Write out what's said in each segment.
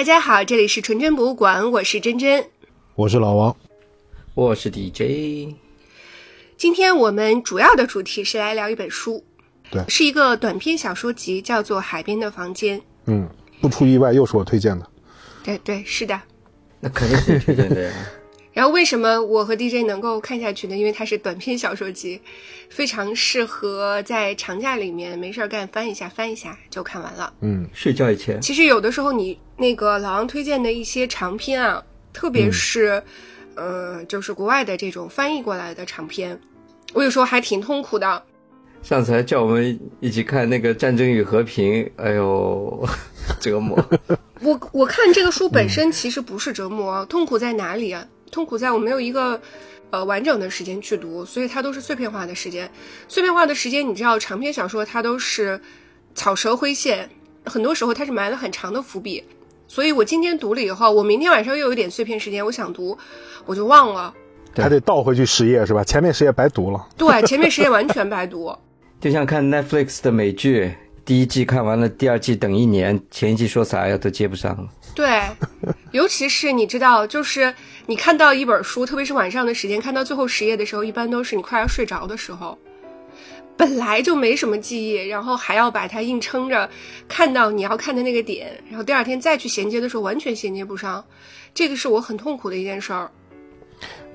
大家好，这里是纯真博物馆，我是真真，我是老王，我是 DJ。今天我们主要的主题是来聊一本书，对，是一个短篇小说集，叫做《海边的房间》。嗯，不出意外，又是我推荐的。对对，是的。那肯定是推荐的呀。然后为什么我和 DJ 能够看下去呢？因为它是短篇小说集，非常适合在长假里面没事儿干翻一下翻一下就看完了。嗯，睡觉以前。其实有的时候你那个老王推荐的一些长篇啊，特别是，呃，就是国外的这种翻译过来的长篇，我有时候还挺痛苦的。上次还叫我们一起看那个《战争与和平》，哎呦，折磨。我我看这个书本身其实不是折磨，痛苦在哪里啊？痛苦在我没有一个，呃，完整的时间去读，所以它都是碎片化的时间。碎片化的时间，你知道，长篇小说它都是草蛇灰线，很多时候它是埋了很长的伏笔。所以我今天读了以后，我明天晚上又有一点碎片时间，我想读，我就忘了，还得倒回去十页是吧？前面十页白读了。对，前面十页完全白读。就像看 Netflix 的美剧，第一季看完了，第二季等一年，前一季说啥呀都接不上。对，尤其是你知道，就是你看到一本书，特别是晚上的时间，看到最后十页的时候，一般都是你快要睡着的时候，本来就没什么记忆，然后还要把它硬撑着看到你要看的那个点，然后第二天再去衔接的时候，完全衔接不上，这个是我很痛苦的一件事儿。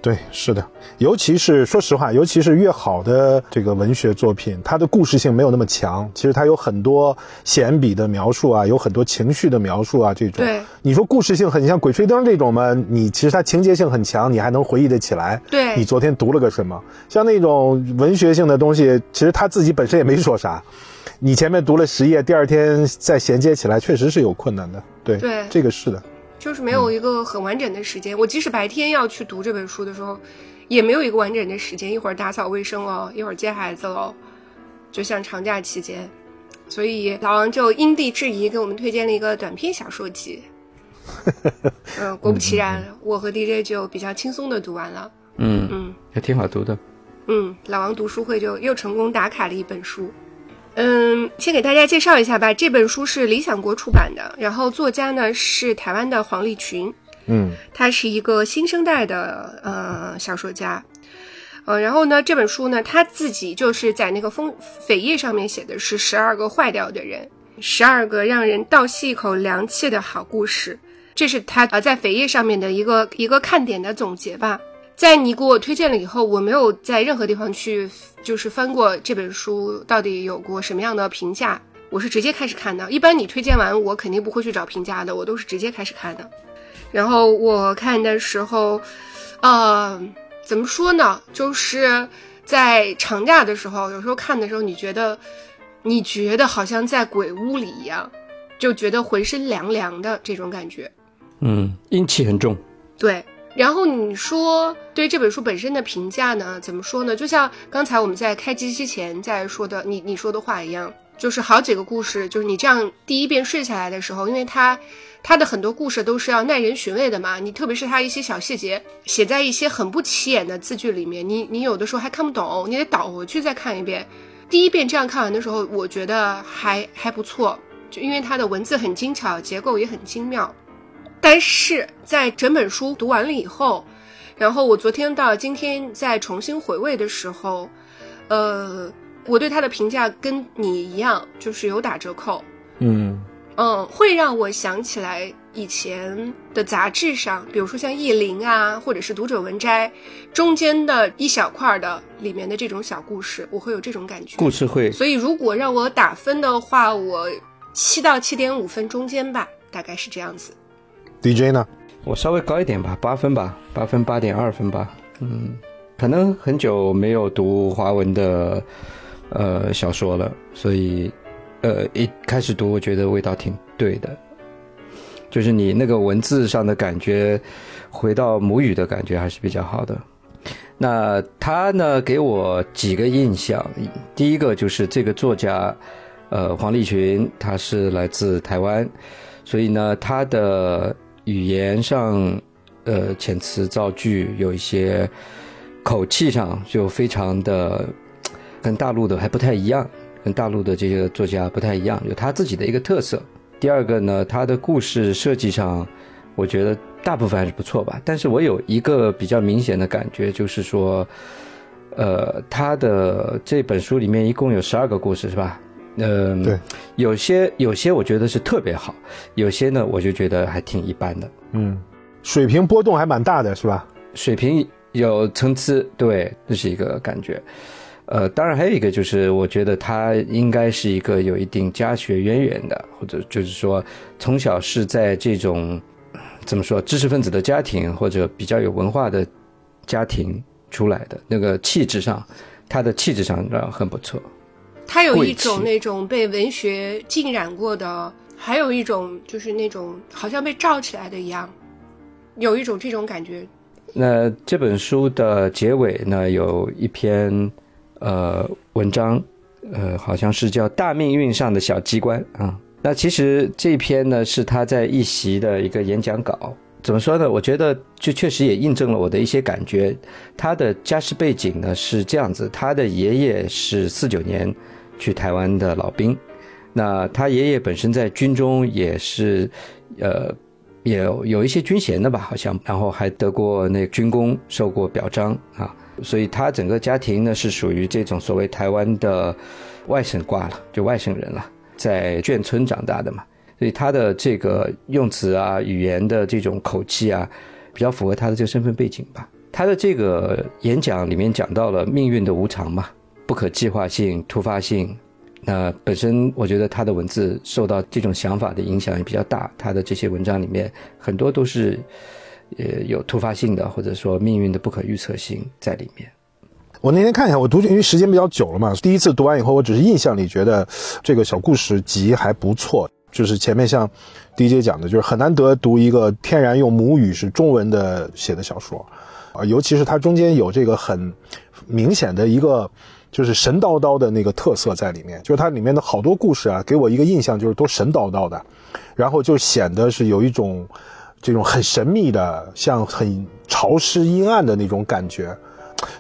对，是的，尤其是说实话，尤其是越好的这个文学作品，它的故事性没有那么强。其实它有很多闲笔的描述啊，有很多情绪的描述啊，这种。对。你说故事性很像《鬼吹灯》这种吗？你其实它情节性很强，你还能回忆得起来。对。你昨天读了个什么？像那种文学性的东西，其实他自己本身也没说啥，你前面读了十页，第二天再衔接起来，确实是有困难的。对。对。这个是的。就是没有一个很完整的时间，我即使白天要去读这本书的时候，也没有一个完整的时间。一会儿打扫卫生哦，一会儿接孩子喽，就像长假期间，所以老王就因地制宜给我们推荐了一个短篇小说集。嗯，果不其然，我和 DJ 就比较轻松的读完了。嗯嗯，还挺好读的。嗯，老王读书会就又成功打卡了一本书。嗯，先给大家介绍一下吧。这本书是理想国出版的，然后作家呢是台湾的黄立群，嗯，他是一个新生代的呃小说家，呃，然后呢这本书呢他自己就是在那个封扉页上面写的是十二个坏掉的人，十二个让人倒吸一口凉气的好故事，这是他呃在扉页上面的一个一个看点的总结吧。在你给我推荐了以后，我没有在任何地方去就是翻过这本书到底有过什么样的评价，我是直接开始看的。一般你推荐完，我肯定不会去找评价的，我都是直接开始看的。然后我看的时候，呃，怎么说呢？就是在长假的时候，有时候看的时候，你觉得你觉得好像在鬼屋里一样，就觉得浑身凉凉的这种感觉。嗯，阴气很重。对。然后你说对这本书本身的评价呢？怎么说呢？就像刚才我们在开机之前在说的，你你说的话一样，就是好几个故事，就是你这样第一遍睡下来的时候，因为它它的很多故事都是要耐人寻味的嘛，你特别是它一些小细节写在一些很不起眼的字句里面，你你有的时候还看不懂，你得倒回去再看一遍。第一遍这样看完的时候，我觉得还还不错，就因为它的文字很精巧，结构也很精妙。但是在整本书读完了以后，然后我昨天到今天再重新回味的时候，呃，我对他的评价跟你一样，就是有打折扣。嗯嗯，会让我想起来以前的杂志上，比如说像《意林》啊，或者是《读者文摘》，中间的一小块的里面的这种小故事，我会有这种感觉。故事会。所以如果让我打分的话，我七到七点五分中间吧，大概是这样子。DJ 呢？我稍微高一点吧，八分吧，八分八点二分吧。嗯，可能很久没有读华文的呃小说了，所以呃一开始读，我觉得味道挺对的，就是你那个文字上的感觉，回到母语的感觉还是比较好的。那他呢，给我几个印象，第一个就是这个作家，呃，黄立群，他是来自台湾，所以呢，他的。语言上，呃，遣词造句有一些口气上就非常的跟大陆的还不太一样，跟大陆的这些作家不太一样，有他自己的一个特色。第二个呢，他的故事设计上，我觉得大部分还是不错吧。但是我有一个比较明显的感觉，就是说，呃，他的这本书里面一共有十二个故事，是吧？嗯，对，有些有些我觉得是特别好，有些呢我就觉得还挺一般的。嗯，水平波动还蛮大的，是吧？水平有层次，对，这是一个感觉。呃，当然还有一个就是，我觉得他应该是一个有一定家学渊源的，或者就是说从小是在这种怎么说知识分子的家庭或者比较有文化的家庭出来的，那个气质上，他的气质上很不错。他有一种那种被文学浸染过的，还有一种就是那种好像被罩起来的一样，有一种这种感觉。那这本书的结尾呢，有一篇。呃，文章，呃，好像是叫《大命运上的小机关》啊。那其实这篇呢是他在一席的一个演讲稿。怎么说呢？我觉得就确实也印证了我的一些感觉。他的家世背景呢是这样子：他的爷爷是四九年去台湾的老兵，那他爷爷本身在军中也是，呃，也有一些军衔的吧，好像，然后还得过那军功，受过表彰啊。所以他整个家庭呢是属于这种所谓台湾的外省挂了，就外省人了，在眷村长大的嘛。所以他的这个用词啊、语言的这种口气啊，比较符合他的这个身份背景吧。他的这个演讲里面讲到了命运的无常嘛，不可计划性、突发性。那本身我觉得他的文字受到这种想法的影响也比较大，他的这些文章里面很多都是。呃有突发性的，或者说命运的不可预测性在里面。我那天看一下，我读因为时间比较久了嘛，第一次读完以后，我只是印象里觉得这个小故事集还不错。就是前面像 DJ 讲的，就是很难得读一个天然用母语是中文的写的小说，啊，尤其是它中间有这个很明显的一个就是神叨叨的那个特色在里面，就是它里面的好多故事啊，给我一个印象就是都神叨叨的，然后就显得是有一种。这种很神秘的，像很潮湿阴暗的那种感觉，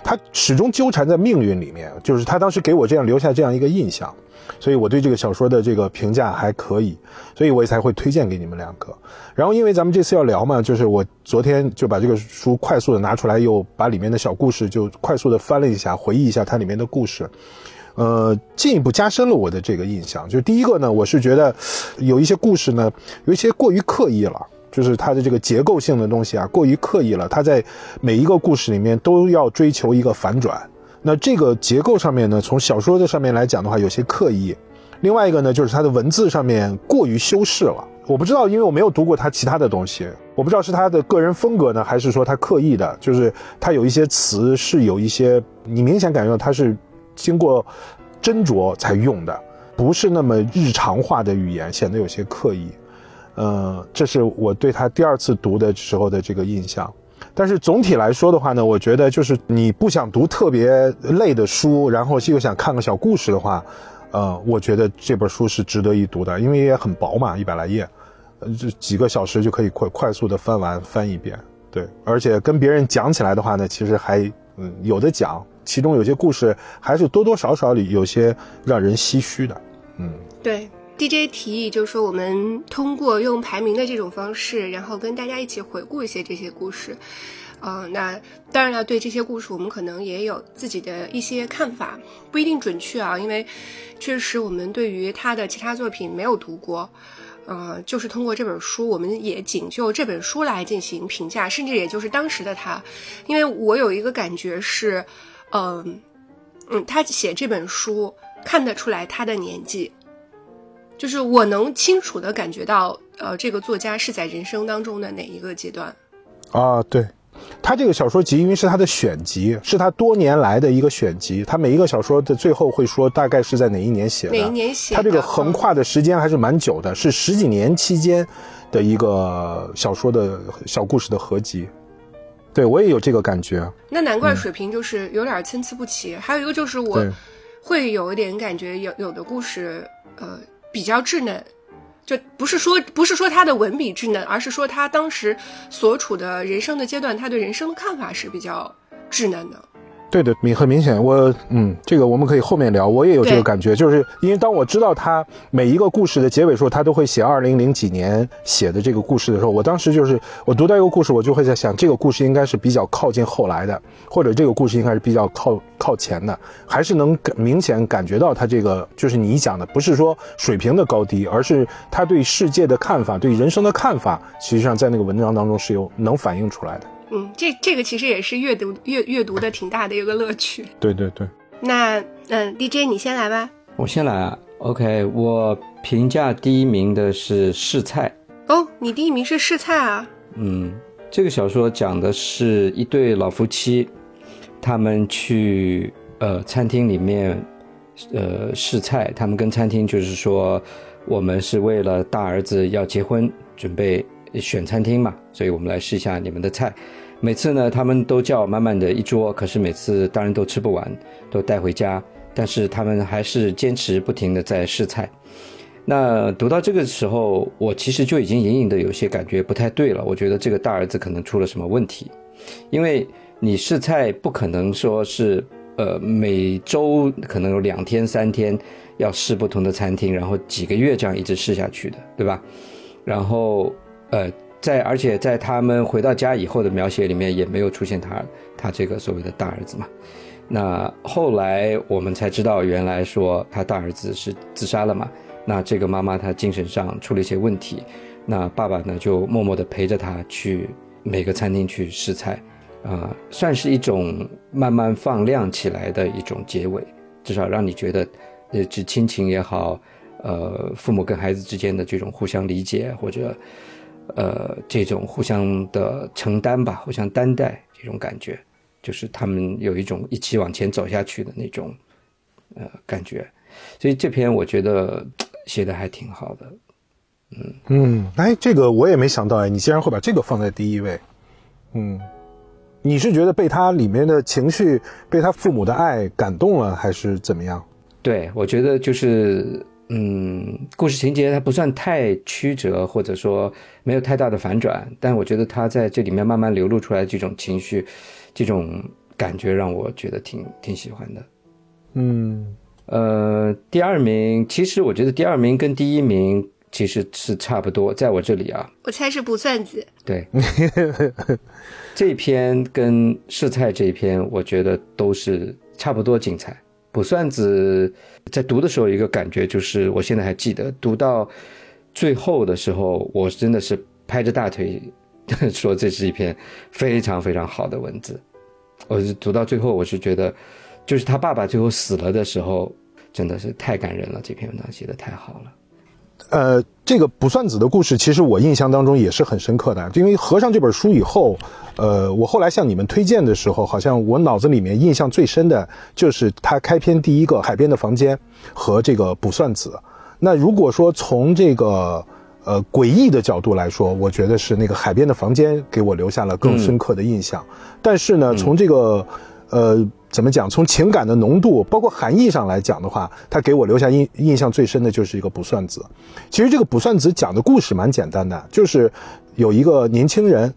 他始终纠缠在命运里面。就是他当时给我这样留下这样一个印象，所以我对这个小说的这个评价还可以，所以我也才会推荐给你们两个。然后因为咱们这次要聊嘛，就是我昨天就把这个书快速的拿出来，又把里面的小故事就快速的翻了一下，回忆一下它里面的故事，呃，进一步加深了我的这个印象。就是第一个呢，我是觉得有一些故事呢，有一些过于刻意了。就是它的这个结构性的东西啊，过于刻意了。它在每一个故事里面都要追求一个反转。那这个结构上面呢，从小说的上面来讲的话，有些刻意。另外一个呢，就是它的文字上面过于修饰了。我不知道，因为我没有读过他其他的东西，我不知道是他的个人风格呢，还是说他刻意的。就是他有一些词是有一些，你明显感觉到他是经过斟酌才用的，不是那么日常化的语言，显得有些刻意。呃，这是我对他第二次读的时候的这个印象，但是总体来说的话呢，我觉得就是你不想读特别累的书，然后又想看个小故事的话，呃，我觉得这本书是值得一读的，因为也很薄嘛，一百来页，呃，这几个小时就可以快快速的翻完翻一遍，对，而且跟别人讲起来的话呢，其实还嗯有的讲，其中有些故事还是多多少少里有些让人唏嘘的，嗯，对。DJ 提议就是说，我们通过用排名的这种方式，然后跟大家一起回顾一些这些故事。呃，那当然了，对这些故事，我们可能也有自己的一些看法，不一定准确啊，因为确实我们对于他的其他作品没有读过。呃，就是通过这本书，我们也仅就这本书来进行评价，甚至也就是当时的他，因为我有一个感觉是，嗯嗯，他写这本书看得出来他的年纪。就是我能清楚的感觉到，呃，这个作家是在人生当中的哪一个阶段？啊，对，他这个小说集因为是他的选集，是他多年来的一个选集，他每一个小说的最后会说大概是在哪一年写的，哪一年写的？他这个横跨的时间还是蛮久的，是十几年期间的一个小说的小故事的合集。对我也有这个感觉。那难怪水平就是有点参差不齐。还有一个就是我会有一点感觉，有有的故事，呃。比较稚嫩，就不是说不是说他的文笔稚嫩，而是说他当时所处的人生的阶段，他对人生的看法是比较稚嫩的。对的，明很明显，我嗯，这个我们可以后面聊。我也有这个感觉，就是因为当我知道他每一个故事的结尾时候，他都会写二零零几年写的这个故事的时候，我当时就是我读到一个故事，我就会在想，这个故事应该是比较靠近后来的，或者这个故事应该是比较靠靠前的，还是能明显感觉到他这个就是你讲的，不是说水平的高低，而是他对世界的看法、对人生的看法，实际上在那个文章当中是有能反映出来的。嗯，这这个其实也是阅读阅阅读的挺大的一个乐趣。对对对。那嗯，DJ 你先来吧。我先来啊，OK，我评价第一名的是试菜。哦，你第一名是试菜啊？嗯，这个小说讲的是一对老夫妻，他们去呃餐厅里面呃试菜，他们跟餐厅就是说，我们是为了大儿子要结婚，准备选餐厅嘛，所以我们来试一下你们的菜。每次呢，他们都叫满满的一桌，可是每次当然都吃不完，都带回家。但是他们还是坚持不停的在试菜。那读到这个时候，我其实就已经隐隐的有些感觉不太对了。我觉得这个大儿子可能出了什么问题，因为你试菜不可能说是呃每周可能有两天三天要试不同的餐厅，然后几个月这样一直试下去的，对吧？然后呃。在而且在他们回到家以后的描写里面也没有出现他他这个所谓的大儿子嘛，那后来我们才知道原来说他大儿子是自杀了嘛，那这个妈妈她精神上出了一些问题，那爸爸呢就默默地陪着她去每个餐厅去试菜，啊、算是一种慢慢放亮起来的一种结尾，至少让你觉得，呃，这亲情也好，呃，父母跟孩子之间的这种互相理解或者。呃，这种互相的承担吧，互相担待这种感觉，就是他们有一种一起往前走下去的那种呃感觉，所以这篇我觉得写的还挺好的。嗯嗯，哎，这个我也没想到，哎，你竟然会把这个放在第一位。嗯，你是觉得被他里面的情绪，被他父母的爱感动了，还是怎么样？对，我觉得就是，嗯，故事情节它不算太曲折，或者说没有太大的反转，但我觉得他在这里面慢慢流露出来这种情绪，这种感觉让我觉得挺挺喜欢的。嗯呃，第二名，其实我觉得第二名跟第一名其实是差不多，在我这里啊，我猜是卜算子。对，这篇跟试菜这一篇，我觉得都是差不多精彩。卜算子在读的时候，一个感觉就是，我现在还记得，读到最后的时候，我真的是拍着大腿说这是一篇非常非常好的文字。我是读到最后，我是觉得，就是他爸爸最后死了的时候，真的是太感人了。这篇文章写的太好了。呃，这个卜算子的故事，其实我印象当中也是很深刻的。因为合上这本书以后，呃，我后来向你们推荐的时候，好像我脑子里面印象最深的就是他开篇第一个海边的房间和这个卜算子。那如果说从这个呃诡异的角度来说，我觉得是那个海边的房间给我留下了更深刻的印象。但是呢，从这个呃。怎么讲？从情感的浓度，包括含义上来讲的话，他给我留下印印象最深的就是一个卜算子。其实这个卜算子讲的故事蛮简单的，就是有一个年轻人，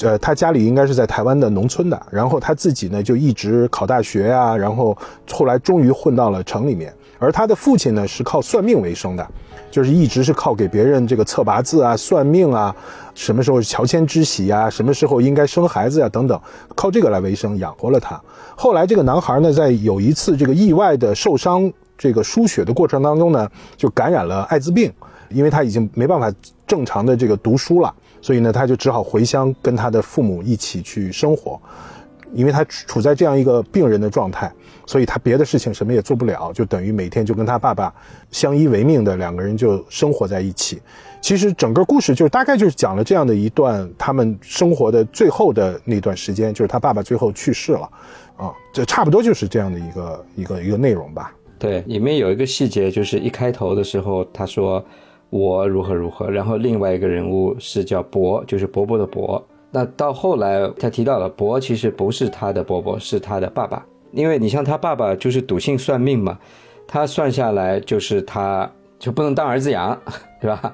呃，他家里应该是在台湾的农村的，然后他自己呢就一直考大学呀、然后后来终于混到了城里面。而他的父亲呢是靠算命为生的，就是一直是靠给别人这个测八字啊、算命啊，什么时候乔迁之喜啊、什么时候应该生孩子呀、等等，靠这个来为生，养活了他。后来这个男孩呢，在有一次这个意外的受伤，这个输血的过程当中呢，就感染了艾滋病，因为他已经没办法正常的这个读书了，所以呢，他就只好回乡跟他的父母一起去生活。因为他处在这样一个病人的状态，所以他别的事情什么也做不了，就等于每天就跟他爸爸相依为命的两个人就生活在一起。其实整个故事就是大概就是讲了这样的一段他们生活的最后的那段时间，就是他爸爸最后去世了，啊，这差不多就是这样的一个一个一个内容吧。对，里面有一个细节，就是一开头的时候，他说我如何如何，然后另外一个人物是叫伯，就是伯伯的伯。那到后来，他提到了伯其实不是他的伯伯，是他的爸爸。因为你像他爸爸就是笃信算命嘛，他算下来就是他就不能当儿子养，对吧？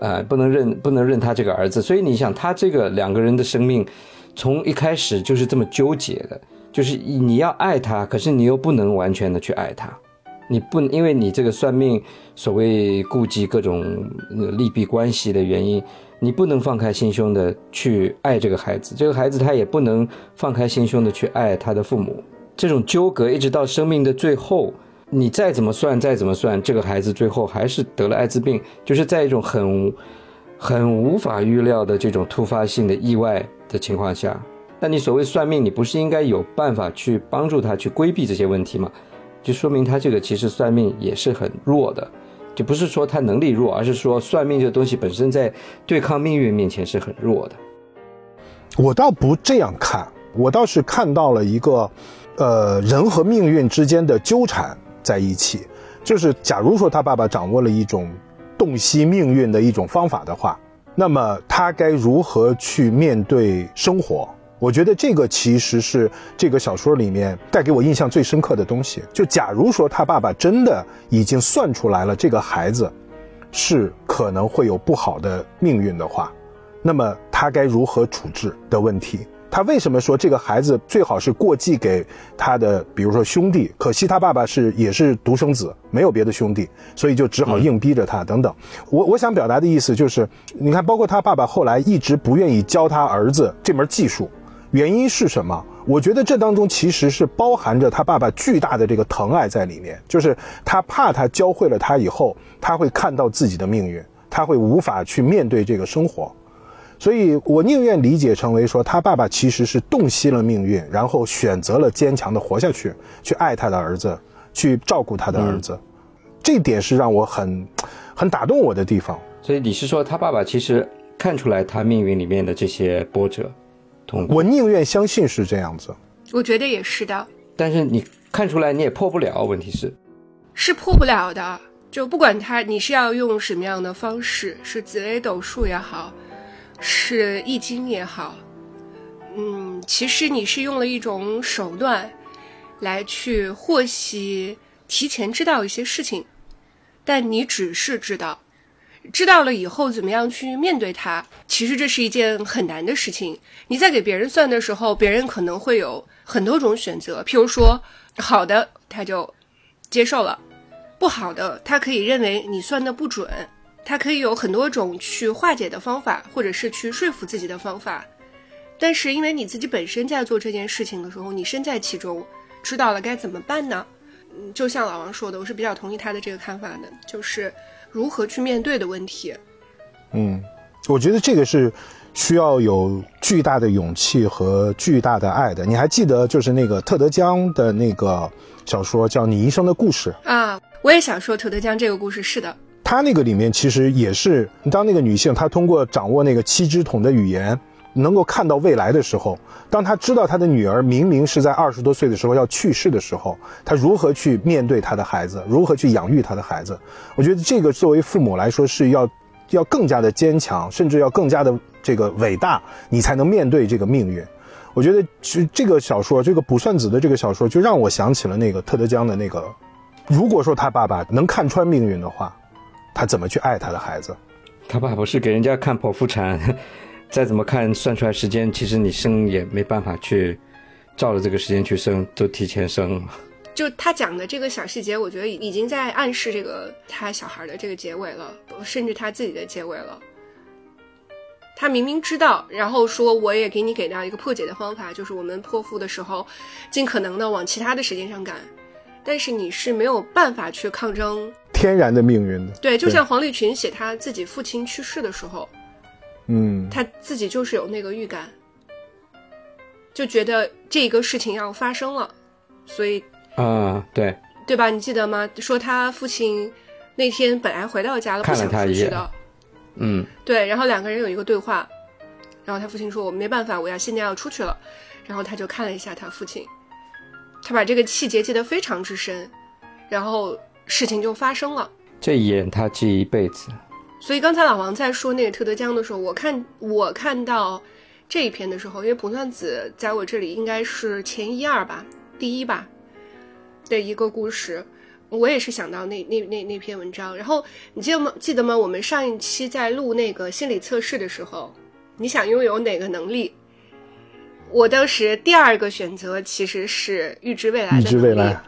呃，不能认不能认他这个儿子。所以你想，他这个两个人的生命从一开始就是这么纠结的，就是你要爱他，可是你又不能完全的去爱他，你不因为你这个算命所谓顾及各种利弊关系的原因，你不能放开心胸的去爱这个孩子，这个孩子他也不能放开心胸的去爱他的父母，这种纠葛一直到生命的最后，你再怎么算再怎么算，这个孩子最后还是得了艾滋病，就是在一种很。很无法预料的这种突发性的意外的情况下，那你所谓算命，你不是应该有办法去帮助他去规避这些问题吗？就说明他这个其实算命也是很弱的，就不是说他能力弱，而是说算命这个东西本身在对抗命运面前是很弱的。我倒不这样看，我倒是看到了一个，呃，人和命运之间的纠缠在一起。就是假如说他爸爸掌握了一种。洞悉命运的一种方法的话，那么他该如何去面对生活？我觉得这个其实是这个小说里面带给我印象最深刻的东西。就假如说他爸爸真的已经算出来了这个孩子是可能会有不好的命运的话，那么他该如何处置的问题？他为什么说这个孩子最好是过继给他的，比如说兄弟？可惜他爸爸是也是独生子，没有别的兄弟，所以就只好硬逼着他等等。我我想表达的意思就是，你看，包括他爸爸后来一直不愿意教他儿子这门技术，原因是什么？我觉得这当中其实是包含着他爸爸巨大的这个疼爱在里面，就是他怕他教会了他以后，他会看到自己的命运，他会无法去面对这个生活。所以我宁愿理解成为说，他爸爸其实是洞悉了命运，然后选择了坚强的活下去，去爱他的儿子，去照顾他的儿子，这点是让我很，很打动我的地方。所以你是说，他爸爸其实看出来他命运里面的这些波折，我宁愿相信是这样子。我觉得也是的。但是你看出来，你也破不了。问题是，是破不了的。就不管他，你是要用什么样的方式，是紫微斗数也好。是易经也好，嗯，其实你是用了一种手段，来去获悉、提前知道一些事情，但你只是知道，知道了以后怎么样去面对它，其实这是一件很难的事情。你在给别人算的时候，别人可能会有很多种选择，譬如说好的他就接受了，不好的他可以认为你算的不准。他可以有很多种去化解的方法，或者是去说服自己的方法，但是因为你自己本身在做这件事情的时候，你身在其中，知道了该怎么办呢？嗯，就像老王说的，我是比较同意他的这个看法的，就是如何去面对的问题。嗯，我觉得这个是需要有巨大的勇气和巨大的爱的。你还记得就是那个特德·江的那个小说叫《你一生的故事》啊？我也想说特德·江这个故事，是的。他那个里面其实也是，当那个女性她通过掌握那个七支筒的语言，能够看到未来的时候，当他知道他的女儿明明是在二十多岁的时候要去世的时候，他如何去面对他的孩子，如何去养育他的孩子？我觉得这个作为父母来说是要，要更加的坚强，甚至要更加的这个伟大，你才能面对这个命运。我觉得其实这个小说，这个卜算子的这个小说，就让我想起了那个特德·江的那个，如果说他爸爸能看穿命运的话。他怎么去爱他的孩子？他爸不是给人家看剖腹产，再怎么看算出来时间，其实你生也没办法去照着这个时间去生，都提前生。就他讲的这个小细节，我觉得已经在暗示这个他小孩的这个结尾了，甚至他自己的结尾了。他明明知道，然后说我也给你给到一个破解的方法，就是我们剖腹的时候，尽可能的往其他的时间上赶。但是你是没有办法去抗争天然的命运的。对，就像黄立群写他自己父亲去世的时候，嗯，他自己就是有那个预感，就觉得这个事情要发生了，所以啊，对，对吧？你记得吗？说他父亲那天本来回到家了，不想出去的，嗯，对，然后两个人有一个对话，然后他父亲说：“我没办法，我要现在要出去了。”然后他就看了一下他父亲。他把这个细节记得非常之深，然后事情就发生了。这一眼他记一辈子。所以刚才老王在说那个特德·江的时候，我看我看到这一篇的时候，因为卜算子在我这里应该是前一二吧，第一吧的一个故事，我也是想到那那那那篇文章。然后你记得吗？记得吗？我们上一期在录那个心理测试的时候，你想拥有哪个能力？我当时第二个选择其实是预知未来的预知未来，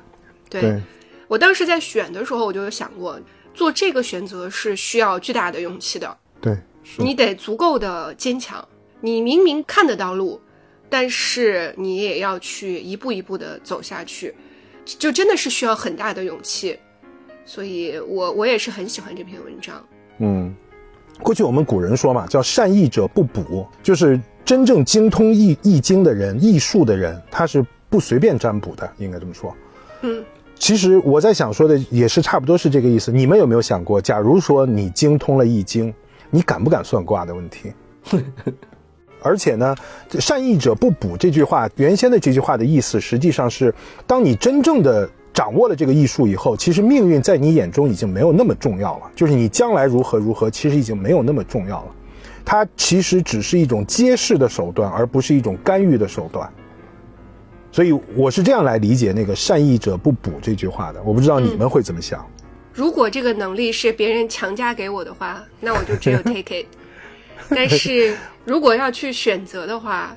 对对，我当时在选的时候，我就有想过，做这个选择是需要巨大的勇气的。对，是你得足够的坚强。你明明看得到路，但是你也要去一步一步的走下去，就真的是需要很大的勇气。所以我我也是很喜欢这篇文章。嗯，过去我们古人说嘛，叫善易者不卜，就是真正精通易易经的人、易术的人，他是不随便占卜的，应该这么说。嗯，其实我在想说的也是差不多是这个意思。你们有没有想过，假如说你精通了易经，你敢不敢算卦的问题？而且呢，善易者不卜这句话，原先的这句话的意思，实际上是，当你真正的掌握了这个艺术以后，其实命运在你眼中已经没有那么重要了，就是你将来如何如何，其实已经没有那么重要了。它其实只是一种揭示的手段，而不是一种干预的手段。所以我是这样来理解那个“善意者不补”这句话的。我不知道你们会怎么想。如果这个能力是别人强加给我的话，那我就只有 take it。但是如果要去选择的话，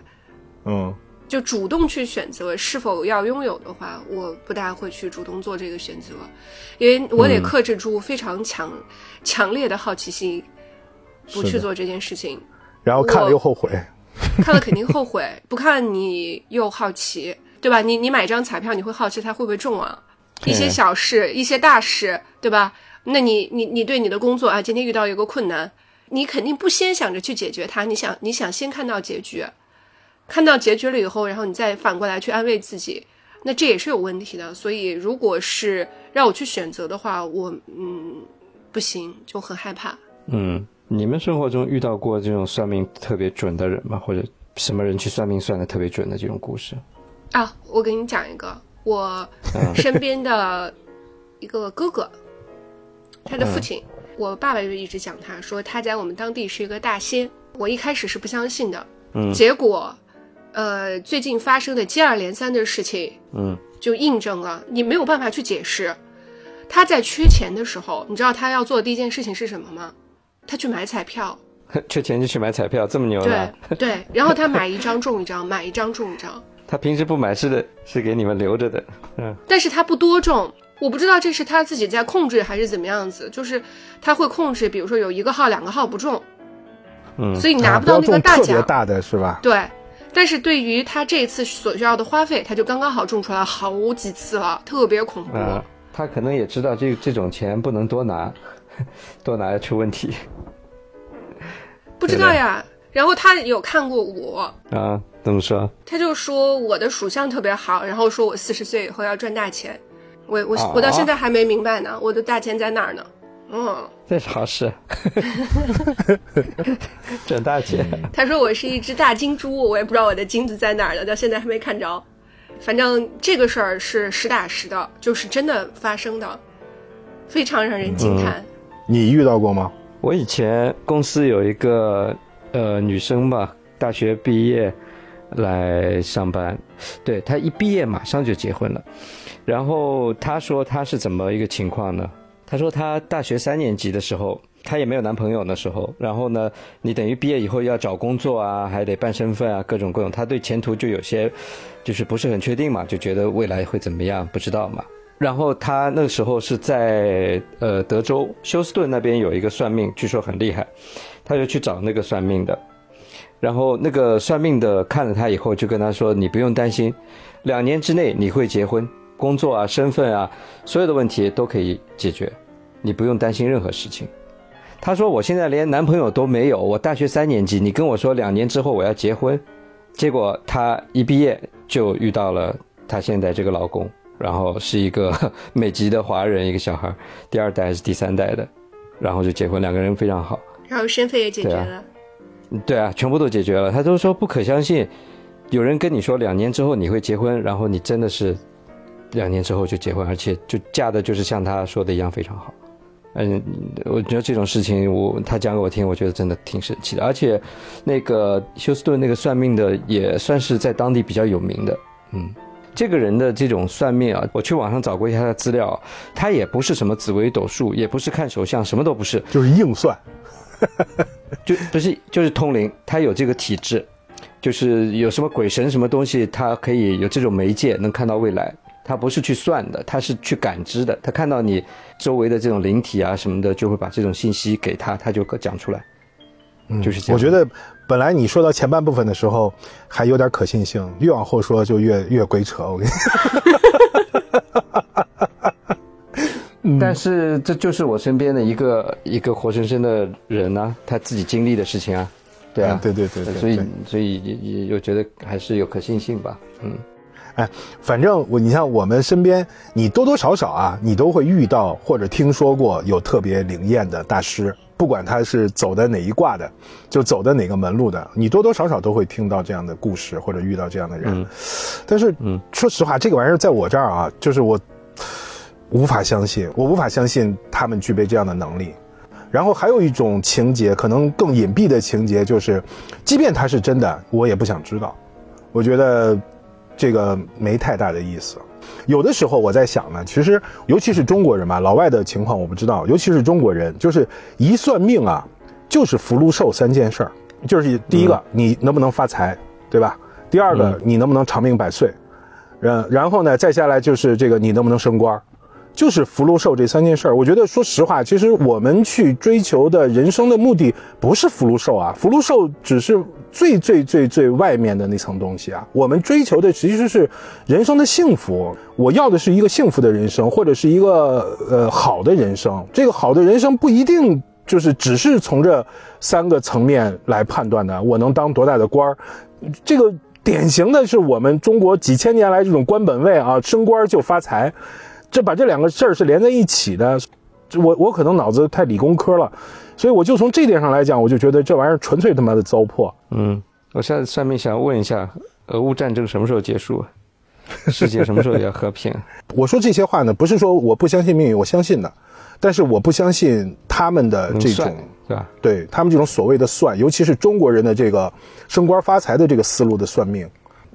嗯就主动去选择是否要拥有的话，我不大会去主动做这个选择，因为我得嗯克制住非常强、强烈的好奇心，不去做这件事情。然后看了又后悔。看了肯定后悔，不看你又好奇，对吧？你你买张彩票，你会好奇它会不会中啊？一些小事，一些大事，对吧？那你你你对你的工作啊，今天遇到一个困难，你肯定不先想着去解决它，你想你想先看到结局，看到结局了以后，然后你再反过来去安慰自己，那这也是有问题的。所以，如果是让我去选择的话，我嗯不行，就很害怕。嗯，你们生活中遇到过这种算命特别准的人吗？或者什么人去算命算的特别准的这种故事？啊，我给你讲一个，我嗯身边的一个哥哥，他的父亲，我爸爸就一直讲他说他在我们当地是一个大仙。我一开始是不相信的，嗯结果，呃，最近发生的接二连三的事情，嗯就印证了你没有办法去解释。他在缺钱的时候，你知道他要做的第一件事情是什么吗？他去买彩票，缺钱就去买彩票，这么牛对？对，然后他买一张中一张，买一张中一张。他平时不买是的，是给你们留着的。嗯但是他不多中，我不知道这是他自己在控制还是怎么样子，就是他会控制，比如说有一个号、两个号不中，嗯所以拿啊不到那个大奖。大的是吧？对，但是对于他这次所需要的花费，他就刚刚好中出来好几次了，特别恐怖。啊，他可能也知道这这种钱不能多拿，多拿要出问题不知道呀。然后他有看过我，啊。怎么说？他就说我的属相特别好，然后说我四十岁以后要赚大钱。我我啊我到现在还没明白呢，我的大钱在哪儿呢？嗯，这是好事，赚大钱。他说我是一只大金猪，我也不知道我的金子在哪儿呢，到现在还没看着。反正这个事儿是实打实的，就是真的发生的，非常让人惊叹。你遇到过吗？我以前公司有一个呃女生吧，大学毕业来上班，对她一毕业马上就结婚了。然后她说她是怎么一个情况呢？她说她大学三年级的时候，她也没有男朋友那时候。然后呢，你等于毕业以后要找工作啊，还得办身份啊，各种各种。她对前途就有些就是不是很确定嘛，就觉得未来会怎么样不知道嘛。然后他那个时候是在呃德州休斯顿那边有一个算命，据说很厉害，他就去找那个算命的，然后那个算命的看了他以后就跟他说：“你不用担心，两年之内你会结婚，工作啊、身份啊，所有的问题都可以解决，你不用担心任何事情。”他说：“我现在连男朋友都没有，我大学三年级，你跟我说两年之后我要结婚，结果他一毕业就遇到了他现在这个老公。”然后是一个美籍的华人，一个小孩，第二代还是第三代的，然后就结婚，两个人非常好。然后身份也解决对啊了，对啊，全部都解决了。他都说不可相信，有人跟你说两年之后你会结婚，然后你真的是两年之后就结婚，而且就嫁的就是像他说的一样非常好。嗯，我觉得这种事情我他讲给我听，我觉得真的挺神奇的。而且那个休斯顿那个算命的也算是在当地比较有名的，嗯。这个人的这种算命啊，我去网上找过一下他的资料，他也不是什么紫微斗数，也不是看手相，什么都不是，就是硬算。就不是就是通灵，他有这个体质，就是有什么鬼神什么东西，他可以有这种媒介能看到未来。他不是去算的，他是去感知的。他看到你周围的这种灵体啊什么的，就会把这种信息给他，他就讲出来。嗯就是这样。我觉得本来你说到前半部分的时候还有点可信性，越往后说就越越鬼扯。我跟你，但是这就是我身边的一个一个活生生的人啊，他自己经历的事情啊，对啊，对对对对，所以所以也也我觉得还是有可信性吧，嗯。哎，反正我，你像我们身边，你多多少少啊，你都会遇到或者听说过有特别灵验的大师，不管他是走的哪一卦的，就走的哪个门路的，你多多少少都会听到这样的故事或者遇到这样的人。但是，嗯，说实话，这个玩意儿在我这儿啊，就是我无法相信，我无法相信他们具备这样的能力。然后还有一种情节，可能更隐蔽的情节，就是即便它是真的，我也不想知道。我觉得。这个没太大的意思，有的时候我在想呢，其实尤其是中国人嘛，老外的情况我不知道，尤其是中国人，就是一算命啊，就是福禄寿三件事儿，就是第一个你能不能发财，对吧？第二个你能不能长命百岁，然然后呢，再下来就是这个你能不能升官。就是福禄寿这三件事儿，我觉得说实话，其实我们去追求的人生的目的不是福禄寿啊，福禄寿只是最最最最外面的那层东西啊。我们追求的其实是人生的幸福，我要的是一个幸福的人生，或者是一个呃好的人生。这个好的人生不一定就是只是从这三个层面来判断的。我能当多大的官儿，这个典型的是我们中国几千年来这种官本位啊，升官就发财。这把这两个事儿是连在一起的，我我可能脑子太理工科了，所以我就从这点上来讲，我就觉得这玩意儿纯粹他妈的糟粕。嗯，我现在算命想问一下，俄乌战争什么时候结束？世界什么时候要和平？我说这些话呢，不是说我不相信命运，我相信的，但是我不相信他们的这种，对吧？对他们这种所谓的算，尤其是中国人的这个升官发财的这个思路的算命。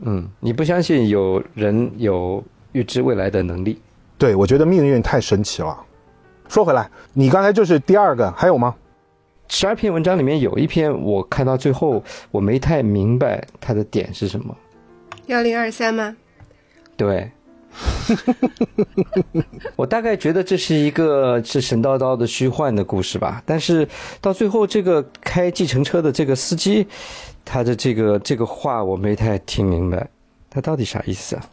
嗯，你不相信有人有预知未来的能力？对，我觉得命运太神奇了。说回来，你刚才就是第二个，还有吗？十二篇文章里面有一篇，我看到最后我没太明白它的点是什么。幺零二三吗？对。我大概觉得这是一个是神叨叨的虚幻的故事吧。但是到最后，这个开计程车的这个司机，他的这个这个话我没太听明白，他到底啥意思啊？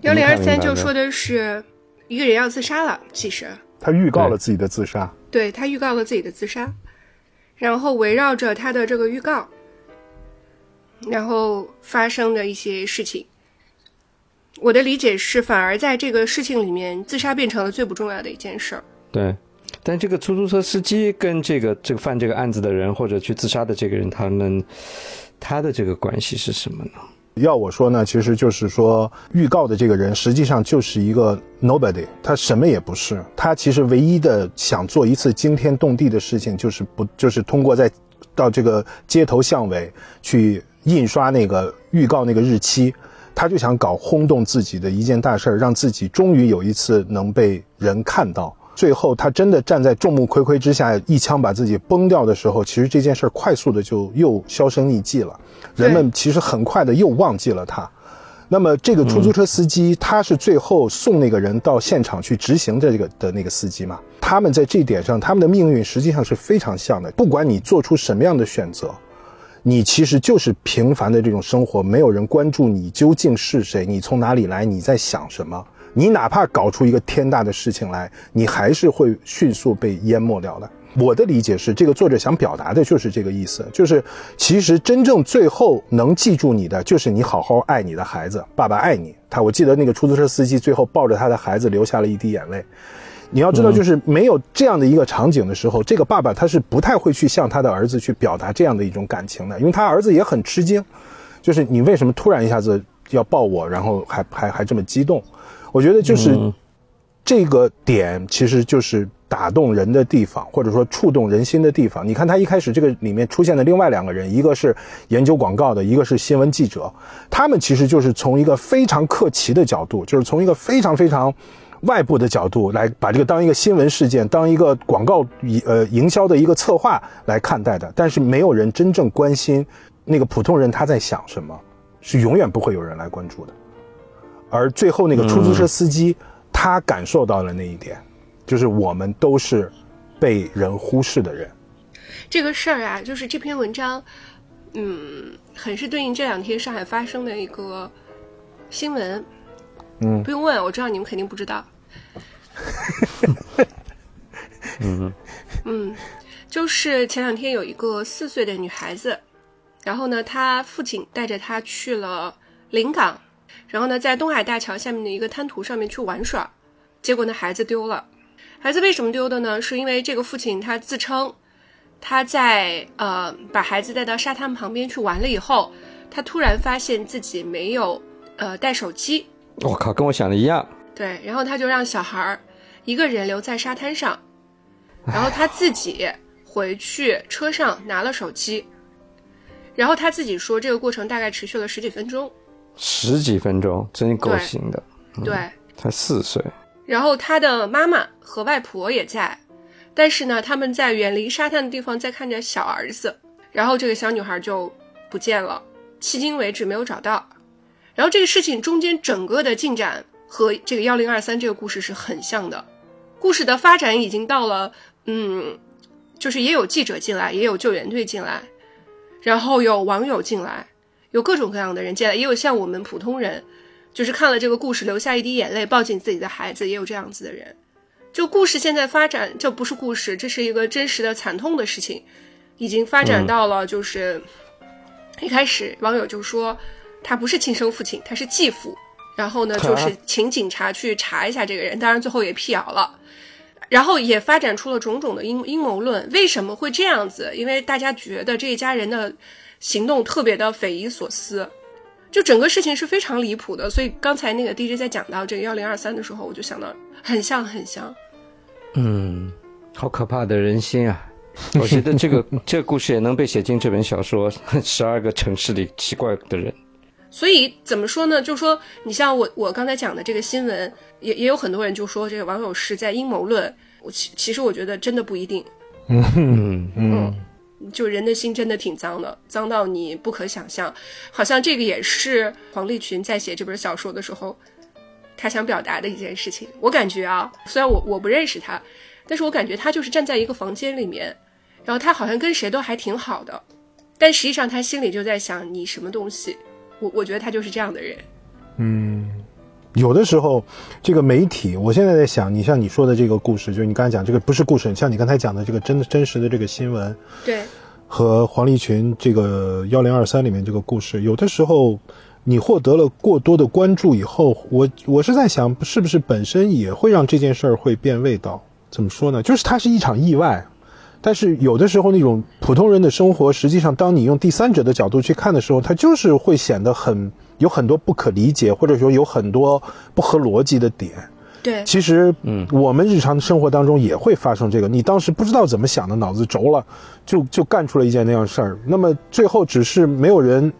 幺零二三就说的是。一个人要自杀了，其实他预告了自己的自杀，对他预告了自己的自杀，然后围绕着他的这个预告，然后发生的一些事情，我的理解是，反而在这个事情里面，自杀变成了最不重要的一件事儿。对，但这个出租车司机跟这个这个犯这个案子的人，或者去自杀的这个人，他们他的这个关系是什么呢？要我说呢，其实就是说，预告的这个人实际上就是一个 nobody，他什么也不是。他其实唯一的想做一次惊天动地的事情，就是不就是通过在到这个街头巷尾去印刷那个预告那个日期，他就想搞轰动自己的一件大事儿，让自己终于有一次能被人看到。最后他真的站在众目睽睽之下，一枪把自己崩掉的时候，其实这件事儿快速的就又销声匿迹了。人们其实很快的又忘记了他，那么这个出租车司机他是最后送那个人到现场去执行的这个的那个司机嘛？他们在这一点上，他们的命运实际上是非常像的。不管你做出什么样的选择，你其实就是平凡的这种生活，没有人关注你究竟是谁，你从哪里来，你在想什么。你哪怕搞出一个天大的事情来，你还是会迅速被淹没掉的。我的理解是，这个作者想表达的就是这个意思，就是其实真正最后能记住你的，就是你好好爱你的孩子，爸爸爱你。他我记得那个出租车司机最后抱着他的孩子流下了一滴眼泪。你要知道，就是没有这样的一个场景的时候，这个爸爸他是不太会去向他的儿子去表达这样的一种感情的，因为他儿子也很吃惊，就是你为什么突然一下子要抱我，然后还还还这么激动？我觉得就是这个点，其实就是。打动人的地方，或者说触动人心的地方，你看他一开始这个里面出现的另外两个人，一个是研究广告的，一个是新闻记者，他们其实就是从一个非常客气的角度，就是从一个非常非常外部的角度来把这个当一个新闻事件，当一个广告呃营销的一个策划来看待的，但是没有人真正关心那个普通人他在想什么，是永远不会有人来关注的。而最后那个出租车司机，他感受到了那一点，就是我们都是被人忽视的人。这个事儿啊，就是这篇文章，嗯，很是对应这两天上海发生的一个新闻。嗯不用问，我知道你们肯定不知道。嗯 嗯，就是前两天有一个四岁的女孩子，然后呢，她父亲带着她去了临港，然后呢，在东海大桥下面的一个滩涂上面去玩耍，结果呢，孩子丢了。孩子为什么丢的呢？是因为这个父亲他自称他在呃把孩子带到沙滩旁边去玩了以后，他突然发现自己没有呃带手机，我靠，跟我想的一样。对，然后他就让小孩儿一个人留在沙滩上，然后他自己回去车上拿了手机，然后他自己说这个过程大概持续了十几分钟，十几分钟，真够行的。对，才四岁，然后他的妈妈和外婆也在，但是呢，他们在远离沙滩的地方在看着小儿子，然后这个小女孩就不见了，迄今为止没有找到。然后这个事情中间整个的进展和这个幺零二三这个故事是很像的，故事的发展已经到了，嗯，就是也有记者进来，也有救援队进来，然后有网友进来，有各种各样的人进来，也有像我们普通人，就是看了这个故事流下一滴眼泪，抱紧自己的孩子，也有这样子的人。就故事现在发展，这不是故事，这是一个真实的惨痛的事情，已经发展到了就是、一开始网友就说他不是亲生父亲，他是继父，然后呢就是请警察去查一下这个人，当然最后也辟谣了。然后也发展出了种种的阴阴谋论，为什么会这样子？因为大家觉得这一家人的行动特别的匪夷所思，就整个事情是非常离谱的。所以刚才那个 DJ 在讲到这个幺零二三的时候，我就想到很像很像。嗯，好可怕的人心啊！我觉得这个这个故事也能被写进这本小说《十二个城市里奇怪的人》。所以怎么说呢？就说你像我我刚才讲的这个新闻，也也有很多人就说这个网友是在阴谋论。我其其实我觉得真的不一定，嗯嗯，就人的心真的挺脏的，脏到你不可想象。好像这个也是黄立群在写这本小说的时候，他想表达的一件事情。我感觉啊，虽然我我不认识他，但是我感觉他就是站在一个房间里面，然后他好像跟谁都还挺好的，但实际上他心里就在想你什么东西。我我觉得他就是这样的人。嗯有的时候，这个媒体，我现在在想，你像你说的这个故事，就是你刚才讲这个不是故事，像你刚才讲的这个真真实的这个新闻，对，和黄立群这个幺零二三里面这个故事，有的时候你获得了过多的关注以后，我我是在想，是不是本身也会让这件事儿会变味道？怎么说呢？就是它是一场意外，但是有的时候那种普通人的生活，实际上当你用第三者的角度去看的时候，它就是会显得很有很多不可理解，或者说有很多不合逻辑的点。对，其实，嗯，我们日常生活当中也会发生这个。你当时不知道怎么想的，脑子轴了，就就干出了一件那样事儿。那么最后只是没有人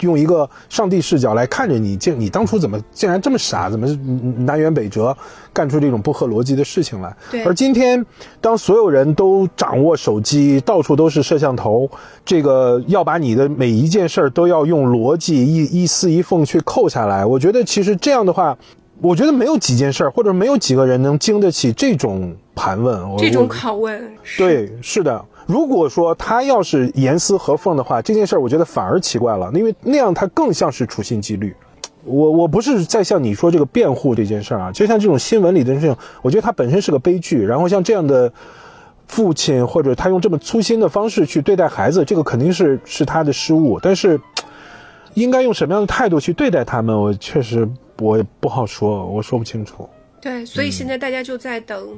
用一个上帝视角来看着你，竟你当初怎么竟然这么傻，怎么嗯南辕北辙，干出这种不合逻辑的事情来？而今天，当所有人都掌握手机，到处都是摄像头，这个要把你的每一件事儿都要用逻辑一一丝一缝去扣下来。我觉得其实这样的话。我觉得没有几件事儿，或者没有几个人能经得起这种盘问，我这种拷问，对，是的。如果说他要是严丝合缝的话，这件事儿我觉得反而奇怪了，因为那样他更像是处心积虑。我我不是在向你说这个辩护这件事儿啊，就像这种新闻里的事情，我觉得它本身是个悲剧。然后像这样的父亲或者他用这么粗心的方式去对待孩子，这个肯定是是他的失误。但是 应该用什么样的态度去对待他们，我确实我也不好说，我说不清楚。对，所以现在大家就在等，